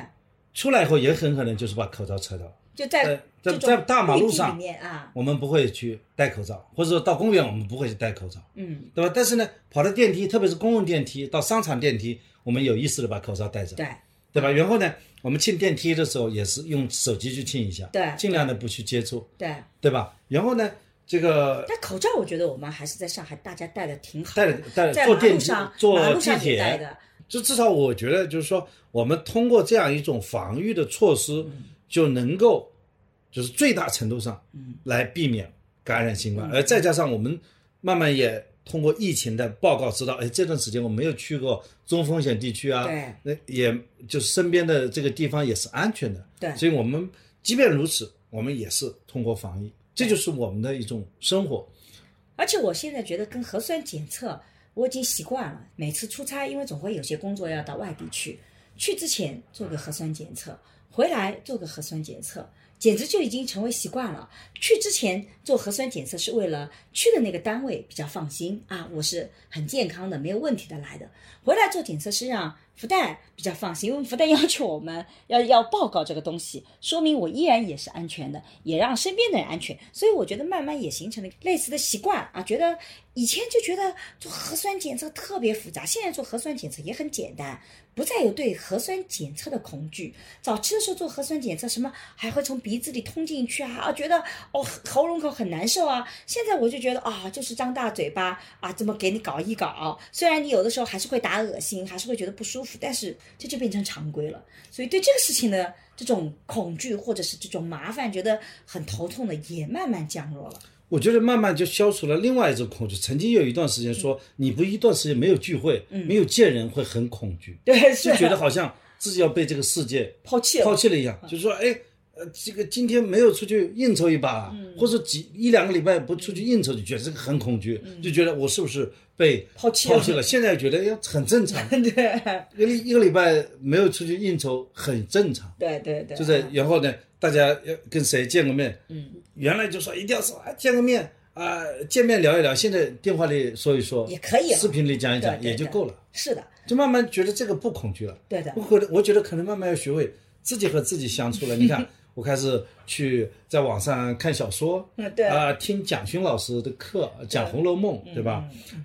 出来以后也很可能就是把口罩扯掉。就在呃在在大马路上面啊，我们不会去戴口罩，或者说到公园我们不会去戴口罩，嗯，对吧？但是呢，跑到电梯，特别是公共电梯，到商场电梯，我们有意识的把口罩戴着，对对吧？然后呢，我们进电梯的时候也是用手机去亲一下，对尽量的不去接触，对。对吧？然后呢，这个戴口罩，我觉得我们还是在上海大家戴的挺好的，戴着戴坐电梯马路上、坐地铁，的，就至少我觉得就是说，我们通过这样一种防御的措施，嗯就能够就是最大程度上，来避免感染新冠，嗯。而再加上我们慢慢也通过疫情的报告知道，哎，这段时间我没有去过中风险地区啊，对。那也就是身边的这个地方也是安全的，对。所以我们即便如此，我们也是通过防疫，这就是我们的一种生活。而且我现在觉得跟核酸检测我已经习惯了，每次出差，因为总会有些工作要到外地去，去之前做个核酸检测，回来做个核酸检测，简直就已经成为习惯了。去之前做核酸检测是为了去的那个单位比较放心啊，我是很健康的，没有问题的来的。回来做检测是让福袋比较放心，因为福袋要求我们要要报告这个东西，说明我依然也是安全的，也让身边的人安全。所以我觉得慢慢也形成了类似的习惯啊，觉得以前就觉得做核酸检测特别复杂，现在做核酸检测也很简单，不再有对核酸检测的恐惧。早期的时候做核酸检测，什么还会从鼻子里通进去啊，啊觉得哦喉咙口很难受啊。现在我就觉得啊，就是张大嘴巴啊，这么给你搞一搞，虽然你有的时候还是会打恶心，还是会觉得不舒服，但是这就变成常规了。所以对这个事情的这种恐惧或者是这种麻烦，觉得很头痛的，也慢慢降落了。我觉得慢慢就消除了另外一种恐惧。曾经有一段时间说，你不一段时间没有聚会，没有见人，会很恐惧，对，就觉得好像自己要被这个世界抛弃了抛弃了一样。就是说，哎，呃，这个今天没有出去应酬一把，嗯。或者几一两个礼拜不出去应酬，就觉得这个很恐惧，就觉得我是不是被抛弃了？抛弃了？现在觉得哎很正常，对。一个礼一个礼拜没有出去应酬很正常。对对对，就是然后呢，大家要跟谁见个面，嗯，原来就说一定要说啊见个面啊、见面聊一聊，现在电话里说一说也可以了视频里讲一讲也就够了，是的，就慢慢觉得这个不恐惧了。对的。我觉得我觉得可能慢慢要学会自己和自己相处了。你看，我开始去在网上看小说，嗯对啊、听蒋勋老师的课讲《红楼梦》，嗯对吧？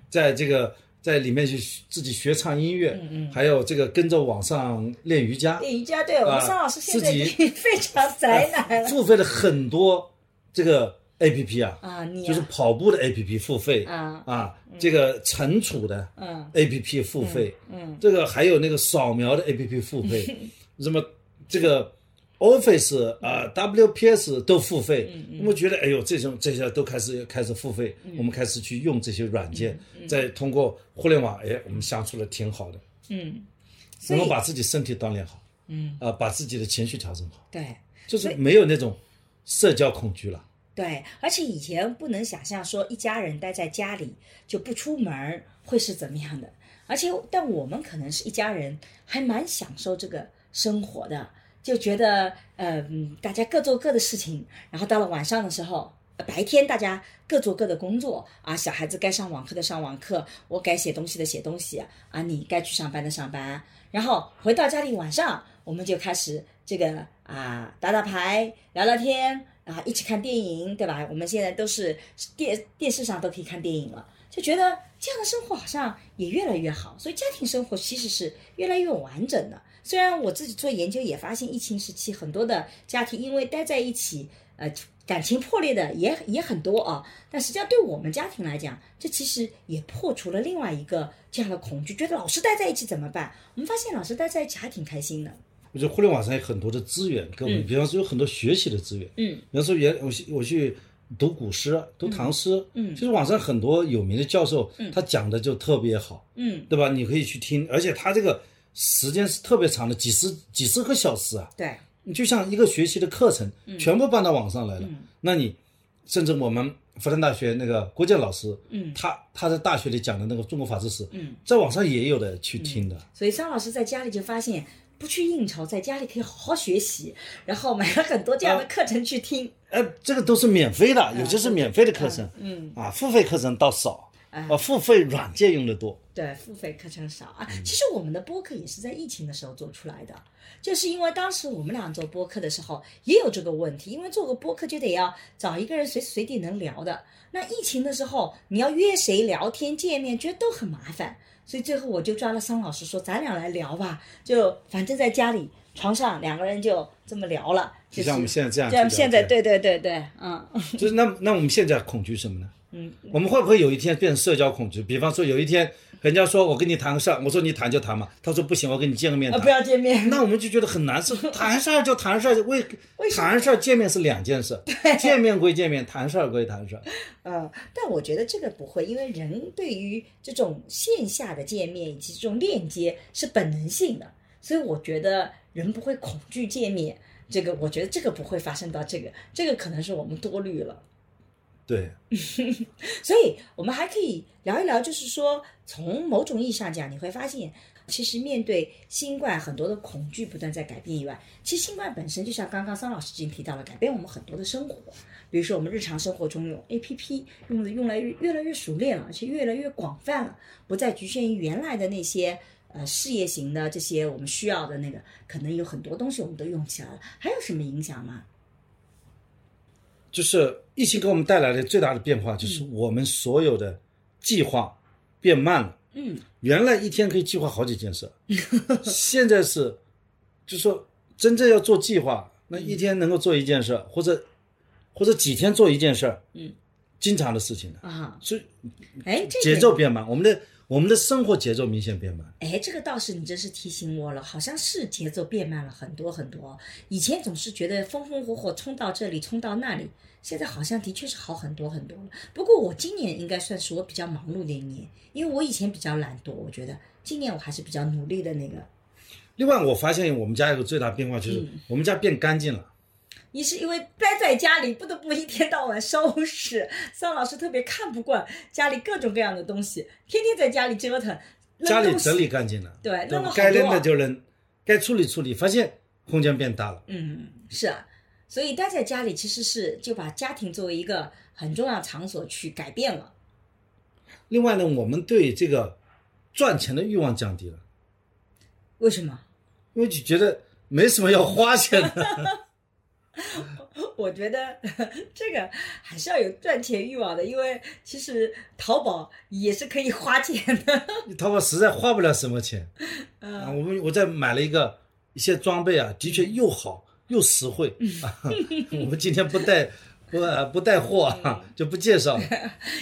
在这个在里面去自己学唱音乐，嗯还有这个跟着网上练瑜伽，练瑜伽，对我们老师现在已经 非常 宅男了付费了很多这个 A P P 啊，啊，你啊就是跑步的 A P P 付费啊啊，这个存储的嗯 A P P 付费，嗯这个还有那个扫描的 A P P 付费，什么这个 Office 啊 W P S 都付费，嗯我们觉得哎呦这种这些都开始开始付费，我们开始去用这些软件，再通过互联网，哎，我们相处的挺好的，嗯，我们把自己身体锻炼好，嗯。啊，把自己的情绪调整好，对。就是没有那种社交恐惧了。对，而且以前不能想象说一家人待在家里就不出门会是怎么样的，而且但我们可能是一家人，还蛮享受这个生活的，就觉得嗯大家各做各的事情，然后到了晚上的时候。白天大家各做各的工作啊，小孩子该上网课的上网课，我该写东西的写东西啊，你该去上班的上班，然后回到家里晚上我们就开始这个啊打打牌、聊聊天啊，一起看电影，对吧？我们现在都是电电视上都可以看电影了，就觉得这样的生活好像也越来越好，所以家庭生活其实是越来越完整的。虽然我自己做研究也发现，疫情时期很多的家庭因为待在一起，呃，感情破裂的也也很多啊。但实际上对我们家庭来讲，这其实也破除了另外一个这样的恐惧，觉得老是待在一起怎么办？我们发现老是待在一起还挺开心的。我觉得互联网上有很多的资源给我们，比方说有很多学习的资源，嗯比方说原我去我去读古诗、读唐诗，嗯就是网上很多有名的教授，嗯他讲的就特别好，嗯，对吧？你可以去听，而且他这个时间是特别长的，几十几十个小时啊，对，你就像一个学习的课程，全部搬到网上来了，那你甚至我们复旦大学那个郭建老师，嗯。他他在大学里讲的那个中国法制史，嗯，在网上也有的去听的。所以张老师在家里就发现，不去应酬，在家里可以好好学习，然后买了很多这样的课程去听。哎，这个都是免费的，有些是免费的课程，嗯。啊，付费课程倒少，哎啊，付费软件用的多。对，付费课程少啊。嗯其实我们的播客也是在疫情的时候做出来的，就是因为当时我们俩做播客的时候也有这个问题，因为做个播客就得要找一个人随时随地能聊的。那疫情的时候，你要约谁聊天见面，觉得都很麻烦，所以最后我就抓了桑老师说，咱俩来聊吧，就反正在家里床上两个人就这么聊了，就是像我们现在这样这样现在对对对对，嗯就是那那我们现在恐惧什么呢？嗯，我们会不会有一天变成社交恐惧？比方说有一天人家说我跟你谈个事儿，我说你谈就谈嘛，他说不行，我跟你见个面谈。啊不要见面，那我们就觉得很难受，谈事儿就谈事儿，为为谈事儿见面是两件事，见面归见面，谈事儿归谈事儿。嗯，但我觉得这个不会，因为人对于这种线下的见面以及这种链接是本能性的，所以我觉得人不会恐惧见面。这个我觉得这个不会发生到这个，这个可能是我们多虑了。对，所以我们还可以聊一聊，就是说从某种意义上讲，你会发现，其实面对新冠很多的恐惧不断在改变以外，其实新冠本身就像刚刚桑老师已经提到了，改变我们很多的生活。比如说我们日常生活中用 A P P 用的用来越越来越熟练了，而且越来越广泛了，不再局限于原来的那些呃事业型的这些我们需要的那个，可能有很多东西我们都用起来了。还有什么影响吗？就是疫情给我们带来的最大的变化，就是我们所有的计划变慢了。嗯。原来一天可以计划好几件事，现在是，就说真正要做计划，那一天能够做一件事，或者或者几天做一件事，嗯，经常的事情的，啊，所以哎，节奏变慢，我们的我们的生活节奏明显变慢。哎，这个倒是你真是提醒我了，好像是节奏变慢了很多很多。以前总是觉得风风火火冲到这里，冲到那里，现在好像的确是好很多很多了。不过我今年应该算是我比较忙碌的一年，因为我以前比较懒惰，我觉得今年我还是比较努力的那个。另外，我发现我们家有个最大变化，就是我们家变干净了。一是因为待在家里，不得不一天到晚收拾。桑老师特别看不惯家里各种各样的东西，天天在家里折腾，家里整理干净了，对扔了该扔的就扔，该处理处理，发现空间变大了。嗯，是啊，所以待在家里其实是就把家庭作为一个很重要场所去改变了。另外呢，我们对这个赚钱的欲望降低了，为什么？因为就觉得没什么要花钱的。我觉得 这个还是要有赚钱欲望的，因为其实淘宝也是可以花钱的。淘宝实在花不了什么钱啊。我们我在买了一个一些装备啊，的确又好又实惠啊。我们今天不带不呃不带货啊，就不介绍了。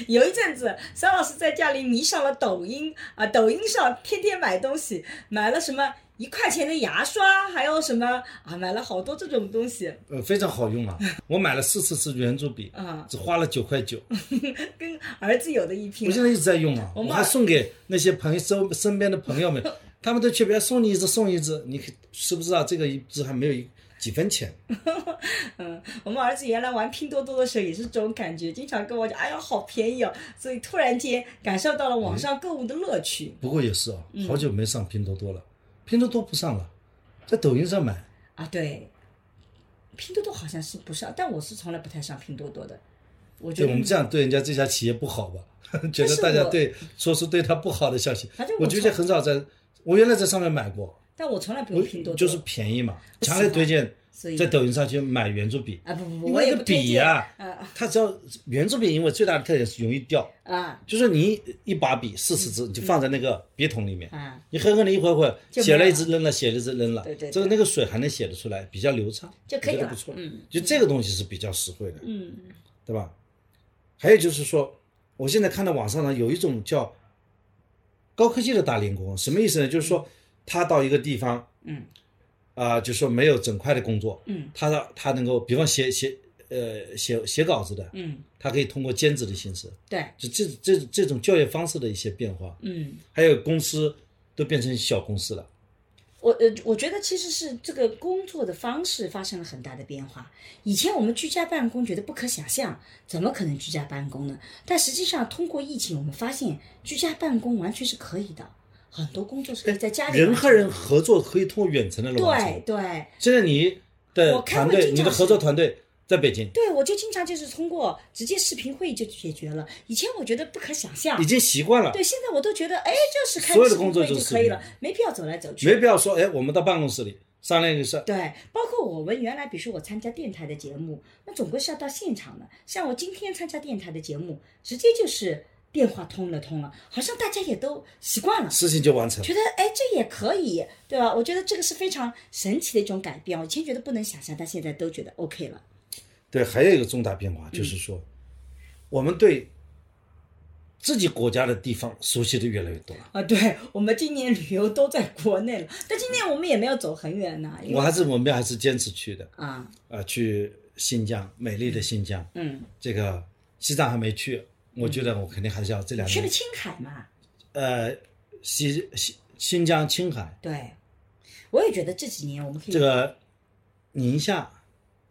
有一阵子，桑老师在家里迷上了抖音啊，抖音上天天买东西，买了什么一块钱的牙刷，还有什么啊，买了好多这种东西呃，非常好用啊！我买了四次是圆珠笔，啊，只花了九块九。跟儿子有的一拼我。现在一直在用啊，我们我还送给那些朋友周身边的朋友们，他们都去别送你一支送一支，你可知不知道这个一支还没有一几分钱？嗯，我们儿子原来玩拼多多的时候也是这种感觉，经常跟我讲，哎呀，好便宜哦，所以突然间感受到了网上购物的乐趣不过也是哦，嗯好久没上拼多多了，拼多多不上了，在抖音上买。啊。对，拼多多好像是不上，但我是从来不太上拼多多的。我觉得我们这样对人家这家企业不好吧？觉得大家对说出对他不好的消息反正，我我觉得很少在，我原来在上面买过，但我从来不用拼多多，就是便宜嘛，强烈推荐所以在抖音上去买圆珠笔。啊不不不，因为那个我也不笔呀啊。它只要圆珠笔，因为最大的特点是容易掉，啊。就是你一把笔四十支，你就放在那个笔筒里面，啊，你狠狠的一会儿会写了一支扔了，写了一支扔了，对对对这个那个水还能写得出来，比较流畅，就可以了我觉得不错，嗯。就这个东西是比较实惠的，嗯。对吧？还有就是说，我现在看到网上呢有一种叫高科技的打零工，什么意思呢？就是说他到一个地方，嗯啊、就说没有整块的工作，嗯他的他能够，比方写写呃写写稿子的，嗯，他可以通过兼职的形式，对，就这这这种教育方式的一些变化，嗯，还有公司都变成小公司了，我呃，我觉得其实是这个工作的方式发生了很大的变化。以前我们居家办公觉得不可想象，怎么可能居家办公呢？但实际上通过疫情，我们发现居家办公完全是可以的，很多工作是可以在家里。人和人合作可以通过远程的完成。对对。现在你的团队，你的合作团队。在北京，对我就经常就是通过直接视频会议就解决了。以前我觉得不可想象，已经习惯了。对，现在我都觉得，哎，就是开所有的工作就可以了，没必要走来走去，没必要说，哎，我们到办公室里商量一个事。对，包括我们原来，比如说我参加电台的节目，那总归是要到现场的。像我今天参加电台的节目，直接就是电话通了通了，好像大家也都习惯了，事情就完成，觉得哎，这也可以，对吧？我觉得这个是非常神奇的一种改变。我以前觉得不能想象，但现在都觉得 OK 了。对，还有一个重大变化，就是说，我们对自己国家的地方熟悉的越来越多了。啊，对，我们今年旅游都在国内了，但今年我们也没有走很远呢。我还是我们还是坚持去的啊，啊，去新疆，美丽的新疆。嗯，这个西藏还没去，我觉得我肯定还是要这两年。去了青海嘛？呃，西新新疆青海。对，我也觉得这几年我们可以这个宁夏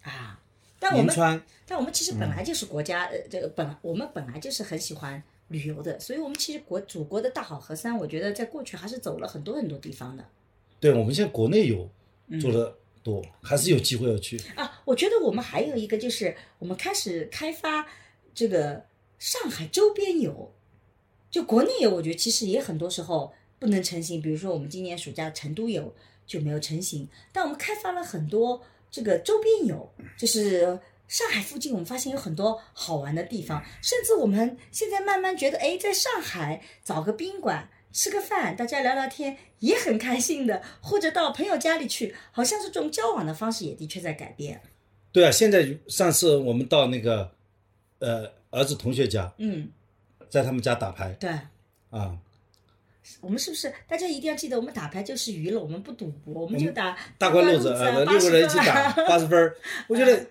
啊。但我们，但我们其实本来就是国家，呃，这个本我们本来就是很喜欢旅游的，所以我们其实国祖国的大好河山，我觉得在过去还是走了很多很多地方的。对，我们现在国内游做的多，还是有机会要去啊。我觉得我们还有一个就是，我们开始开发这个上海周边游，就国内游，我觉得其实也很多时候不能成型。比如说我们今年暑假成都游就没有成型，但我们开发了很多。这个周边游，就是上海附近，我们发现有很多好玩的地方，甚至我们现在慢慢觉得，哎，在上海找个宾馆吃个饭，大家聊聊天也很开心的，或者到朋友家里去，好像是这种交往的方式也的确在改变。对啊，现在上次我们到那个，呃，儿子同学家，嗯，在他们家打牌，对，啊。我们是不是大家一定要记得，我们打牌就是娱乐，我们不赌博，我们就打大官路子，六个人一起打八十分。我觉得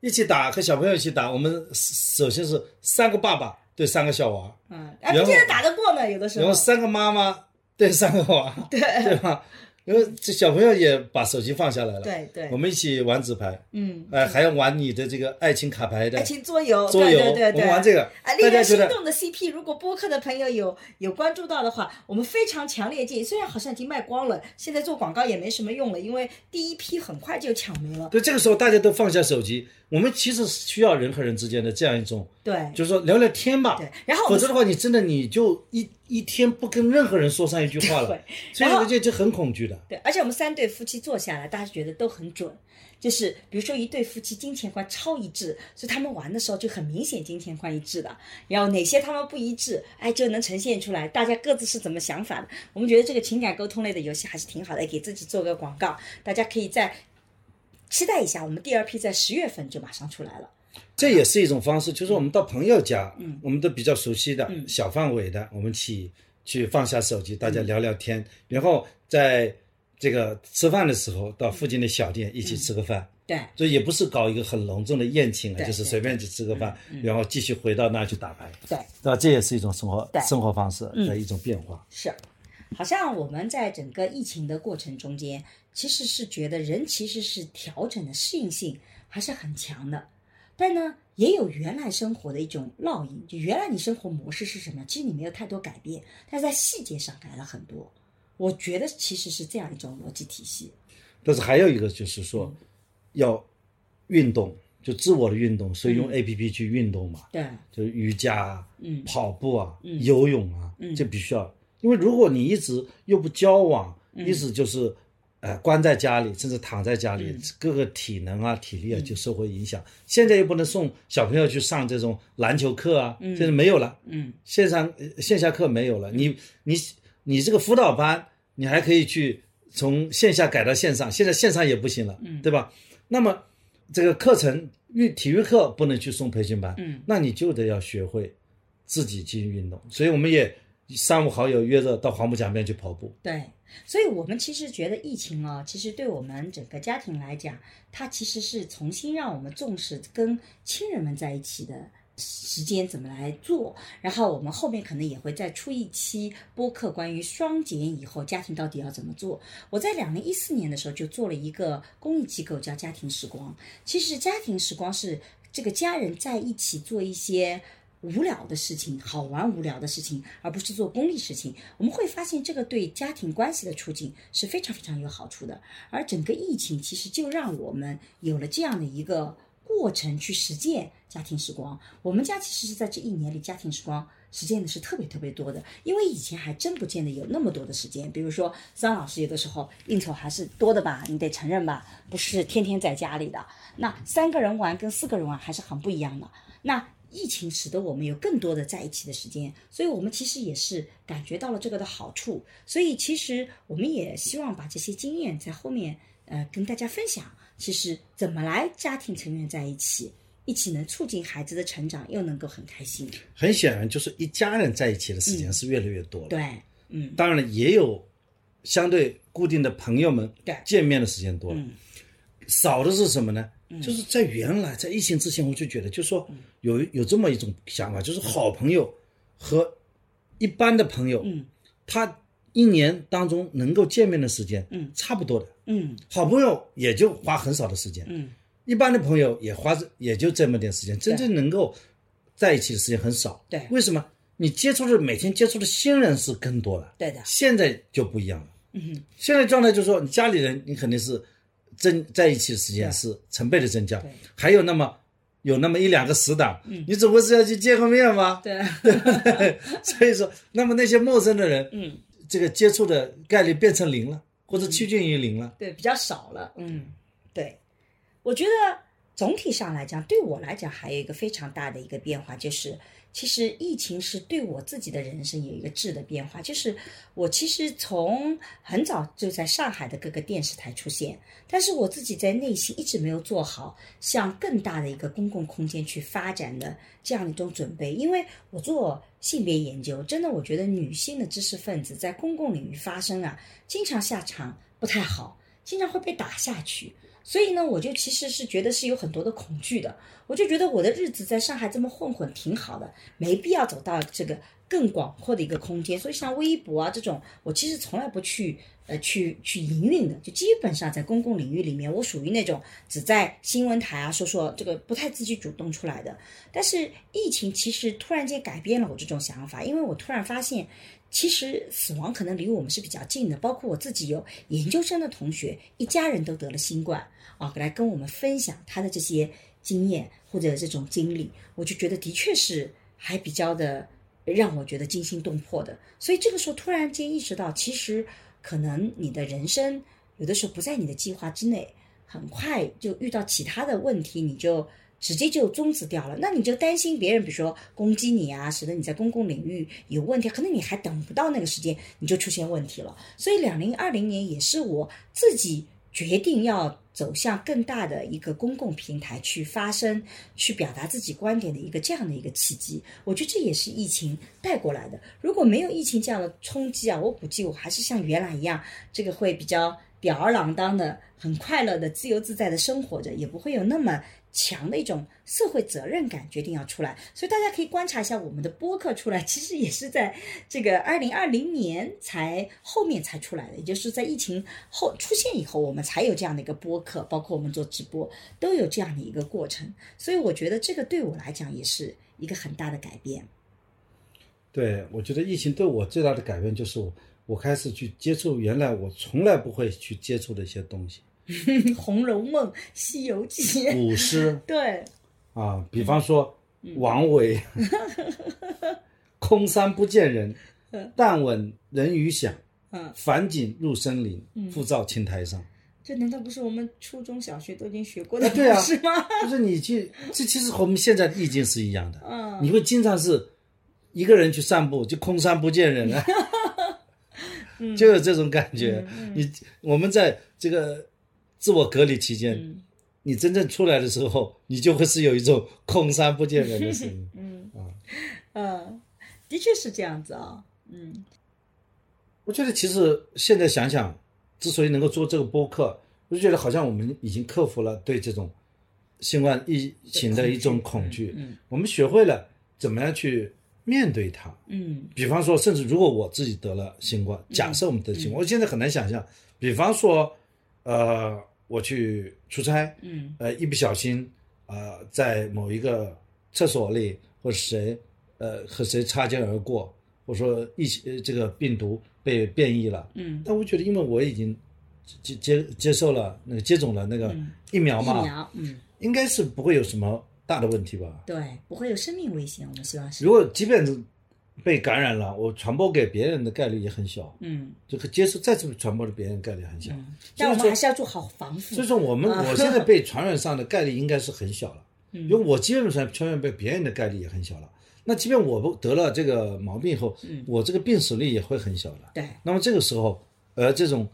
一起打和小朋友一起打，我们首先是三个爸爸对三个小娃，嗯，哎，现在打得过呢，有的时候。然后三个妈妈对三个娃，对对吧？因为这小朋友也把手机放下来了，对对，我们一起玩纸牌，嗯，哎，还要玩你的这个爱情卡牌的爱情桌游，桌游，对对对，我们玩这个。啊，令人心动的 CP，如果播客的朋友有有关注到的话，我们非常强烈建议。虽然好像已经卖光了，现在做广告也没什么用了，因为第一批很快就抢没了。对，这个时候大家都放下手机，我们其实需要人和人之间的这样一种，对，就是说聊聊天吧。对，然后否则的话，你真的你就一。一天不跟任何人说上一句话了，所以我就就很恐惧的。对，而且我们三对夫妻坐下来，大家觉得都很准。就是比如说一对夫妻金钱观超一致，所以他们玩的时候就很明显金钱观一致的。然后哪些他们不一致，哎，就能呈现出来，大家各自是怎么想法的。我们觉得这个情感沟通类的游戏还是挺好的，给自己做个广告，大家可以再期待一下，我们第二批在十月份就马上出来了。这也是一种方式，就是我们到朋友家，嗯，我们都比较熟悉的小范围的，我们去去放下手机，大家聊聊天，然后在这个吃饭的时候，到附近的小店一起吃个饭，对，所以也不是搞一个很隆重的宴请啊，就是随便去吃个饭，然后继续回到那去打牌，对，那这也是一种生活生活方式的一种变化。是，好像我们在整个疫情的过程中间，其实是觉得人其实是调整的适应性还是很强的。但呢，也有原来生活的一种烙印，就原来你生活模式是什么样，其实你没有太多改变，但是在细节上改了很多。我觉得其实是这样一种逻辑体系。但是还有一个就是说，要运动，就自我的运动，所以用 A P P 去运动嘛。对，就瑜伽、嗯，跑步啊，嗯，游泳啊，嗯，这必须要，因为如果你一直又不交往，一直就是。呃，关在家里，甚至躺在家里，各个体能啊、体力啊就受会影响。现在又不能送小朋友去上这种篮球课啊，现在没有了。嗯，线上线下课没有了。你你你这个辅导班，你还可以去从线下改到线上，现在线上也不行了，对吧？那么这个课程运体育课不能去送培训班，嗯，那你就得要学会自己进行运动。所以我们也三五好友约着到黄浦江边去跑步。对。所以，我们其实觉得疫情啊，其实对我们整个家庭来讲，它其实是重新让我们重视跟亲人们在一起的时间怎么来做，然后我们后面可能也会再出一期播客，关于双减以后家庭到底要怎么做。我在两零一四年的时候就做了一个公益机构，叫家庭时光。其实家庭时光是这个家人在一起做一些无聊的事情、好玩无聊的事情，而不是做功利事情。我们会发现这个对家庭关系的促进是非常非常有好处的。而整个疫情其实就让我们有了这样的一个。过程去实践家庭时光，我们家其实是在这一年里家庭时光实践的是特别特别多的，因为以前还真不见得有那么多的时间。比如说，张老师有的时候应酬还是多的吧，你得承认吧，不是天天在家里的。那三个人玩跟四个人玩还是很不一样的。那疫情使得我们有更多的在一起的时间，所以我们其实也是感觉到了这个的好处。所以其实我们也希望把这些经验在后面呃跟大家分享。其实怎么来家庭成员在一起，一起能促进孩子的成长，又能够很开心。很显然，就是一家人在一起的时间是越来越多了。对，嗯，当然了，也有相对固定的朋友们对见面的时间多了。嗯少的是什么呢？就是在原来在疫情之前，我就觉得，就说有有这么一种想法，就是好朋友和一般的朋友，嗯。他一年当中能够见面的时间，嗯。差不多的。嗯。好朋友也就花很少的时间，嗯。一般的朋友也花也就这么点时间，真正能够在一起的时间很少。对。为什么？你接触的每天接触的新人是更多了，对的，现在就不一样了。嗯现在状态就是说，你家里人你肯定是增在一起的时间是成倍的增加，还有那么有那么一两个死党，你总归是要去见个面吗？对，所以说，那么那些陌生的人，嗯这个接触的概率变成零了，或者趋近于零了。对，比较少了。嗯，对，我觉得总体上来讲，对我来讲还有一个非常大的一个变化，就是其实疫情是对我自己的人生有一个质的变化，就是我其实从很早就在上海的各个电视台出现，但是我自己在内心一直没有做好向更大的一个公共空间去发展的这样一种准备，因为我做性别研究，真的我觉得女性的知识分子在公共领域发声啊，经常下场不太好，经常会被打下去。所以呢，我就其实是觉得是有很多的恐惧的。我就觉得我的日子在上海这么混混挺好的，没必要走到这个更广阔的一个空间。所以像微博啊这种，我其实从来不去呃去去营运的，就基本上在公共领域里面，我属于那种只在新闻台啊说说这个不太自己主动出来的。但是疫情其实突然间改变了我这种想法，因为我突然发现。其实死亡可能离我们是比较近的，包括我自己有研究生的同学，一家人都得了新冠啊，来跟我们分享他的这些经验或者这种经历，我就觉得的确是还比较的让我觉得惊心动魄的。所以这个时候突然间意识到，其实可能你的人生有的时候不在你的计划之内，很快就遇到其他的问题，你就。直接就终止掉了，那你就担心别人，比如说攻击你啊，使得你在公共领域有问题，可能你还等不到那个时间，你就出现问题了。所以，两零二零年也是我自己决定要走向更大的一个公共平台去发声、去表达自己观点的一个这样的一个契机。我觉得这也是疫情带过来的。如果没有疫情这样的冲击啊，我估计我还是像原来一样，这个会比较吊儿郎当的、很快乐的、自由自在的生活着，也不会有那么。强的一种社会责任感决定要出来，所以大家可以观察一下我们的播客出来，其实也是在这个二零二零年才后面才出来的，也就是在疫情后出现以后，我们才有这样的一个播客，包括我们做直播都有这样的一个过程，所以我觉得这个对我来讲也是一个很大的改变。对，我觉得疫情对我最大的改变就是我我开始去接触原来我从来不会去接触的一些东西。《红楼梦》《西游记》古诗。对。啊，比方说王维“ 空山不见人，但闻人语响。嗯，返景入深林，复照青苔上。”这难道不是我们初中小学都已经学过的对啊。是吗？就是你去，这其实和我们现在的意境是一样的。嗯，你会经常是一个人去散步，就空山不见人啊，就有这种感觉。你我们在这个自我隔离期间，嗯。你真正出来的时候，你就会是有一种空山不见人的声音。嗯。啊，嗯，的确是这样子啊、嗯。我觉得其实现在想想，之所以能够做这个播客，我就觉得好像我们已经克服了对这种新冠疫情的一种恐惧，嗯，我们学会了怎么样去面对它，嗯，比方说，甚至如果我自己得了新冠，假设我们得新冠，我现在很难想象，比方说，呃，我去出差，嗯，呃，一不小心，呃，在某一个厕所里或者谁，呃，和谁擦肩而过，或者说疫情、呃、这个病毒被变异了，嗯，但我觉得，因为我已经接接接受了那个接种了那个疫苗嘛，疫苗，嗯，应该是不会有什么大的问题吧？对，不会有生命危险，我们希望是。如果即便是被感染了，我传播给别人的概率也很小，嗯，这个接触再次传播给别人概率很小。嗯，但我们还是要做好防护。所以说，我们啊我现在被传染上的概率应该是很小了，嗯因为我基本上传染被别人的概率也很小了。那即便我不得了这个毛病以后，我这个病死率也会很小的。对，那么这个时候，呃，这种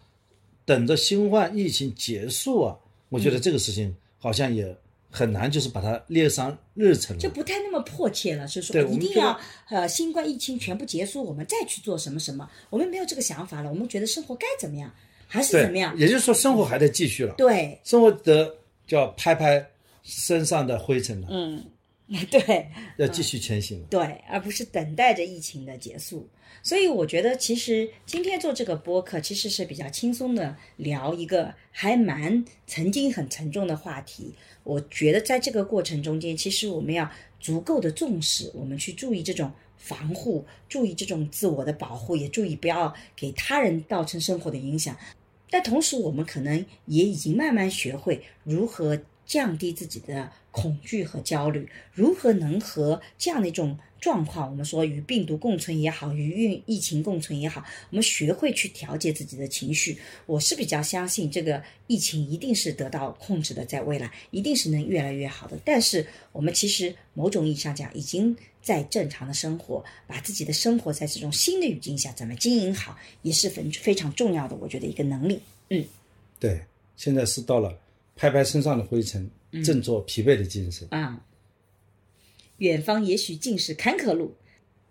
等着新冠疫情结束啊，我觉得这个事情好像也很难，就是把它列上日程了。就不太那么迫切了，就是说一定要呃新冠疫情全部结束，我们再去做什么什么，我们没有这个想法了，我们觉得生活该怎么样还是怎么样，也就是说，生活还得继续了。对，生活得就要拍拍身上的灰尘了，嗯，对，要继续前行了。对，而不是等待着疫情的结束。所以我觉得，其实今天做这个播客，其实是比较轻松的聊一个还蛮曾经很沉重的话题。我觉得在这个过程中间，其实我们要足够的重视，我们去注意这种防护，注意这种自我的保护，也注意不要给他人造成生活的影响。但同时，我们可能也已经慢慢学会如何降低自己的恐惧和焦虑，如何能和这样的一种状况，我们说与病毒共存也好，与疫疫情共存也好，我们学会去调节自己的情绪。我是比较相信这个疫情一定是得到控制的，在未来一定是能越来越好的。但是我们其实某种意义上讲，已经在正常的生活，把自己的生活在这种新的语境下怎么经营好，也是非非常重要的，我觉得一个能力。嗯，对，现在是到了拍拍身上的灰尘，振作疲惫的精神。啊，远方也许尽是坎坷路，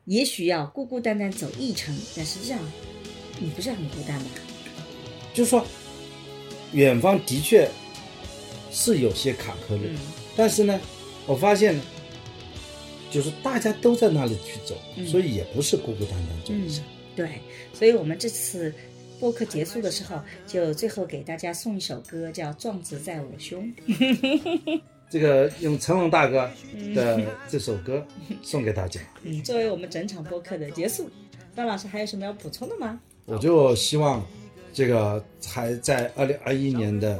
也许要孤孤单单走一程，但实际上你不是很孤单吧？就是说，远方的确是有些坎坷路，嗯但是呢，我发现，就是大家都在那里去走，所以也不是孤孤单单走一程。对，所以我们这次播客结束的时候，就最后给大家送一首歌，叫《壮志在我胸》。这个用成龙大哥的这首歌 送给大家。嗯，作为我们整场播客的结束，段老师还有什么要补充的吗？我就希望这个还在二零二一年的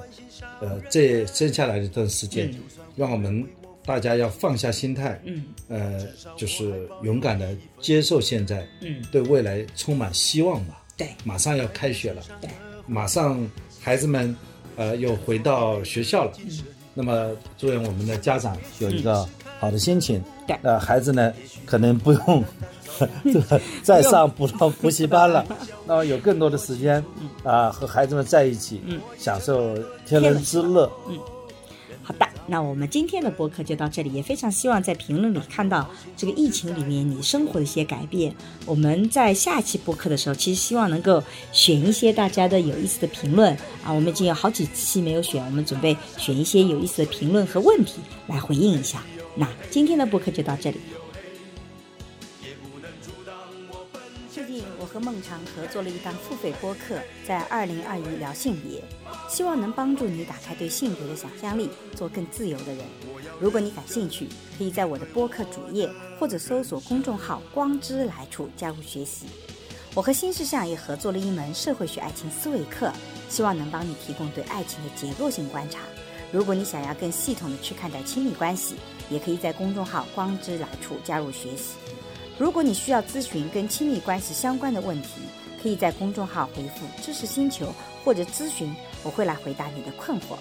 呃这剩下来的一段时间，让我们大家要放下心态，嗯呃，就是勇敢的接受现在，嗯，对未来充满希望吧。对。马上要开学了，对，马上孩子们呃又回到学校了，嗯。那么祝愿我们的家长有一个好的心情，对。呃，孩子呢可能不用这 个再上补到补习班了，那么有更多的时间啊、和孩子们在一起，嗯。享受天伦之乐。好的，那我们今天的播客就到这里，也非常希望在评论里看到这个疫情里面你生活的一些改变。我们在下一期播客的时候，其实希望能够选一些大家的有意思的评论啊，我们已经有好几期没有选，我们准备选一些有意思的评论和问题来回应一下。那今天的播客就到这里。和孟尝合作了一档付费播客，在二零二一聊性别，希望能帮助你打开对性别的想象力，做更自由的人。如果你感兴趣，可以在我的播客主页或者搜索公众号“光之来处”加入学习。我和新世相也合作了一门社会学爱情思维课，希望能帮你提供对爱情的结构性观察。如果你想要更系统的去看待亲密关系，也可以在公众号“光之来处”加入学习。如果你需要咨询跟亲密关系相关的问题，可以在公众号回复“知识星球”或者咨询，我会来回答你的困惑。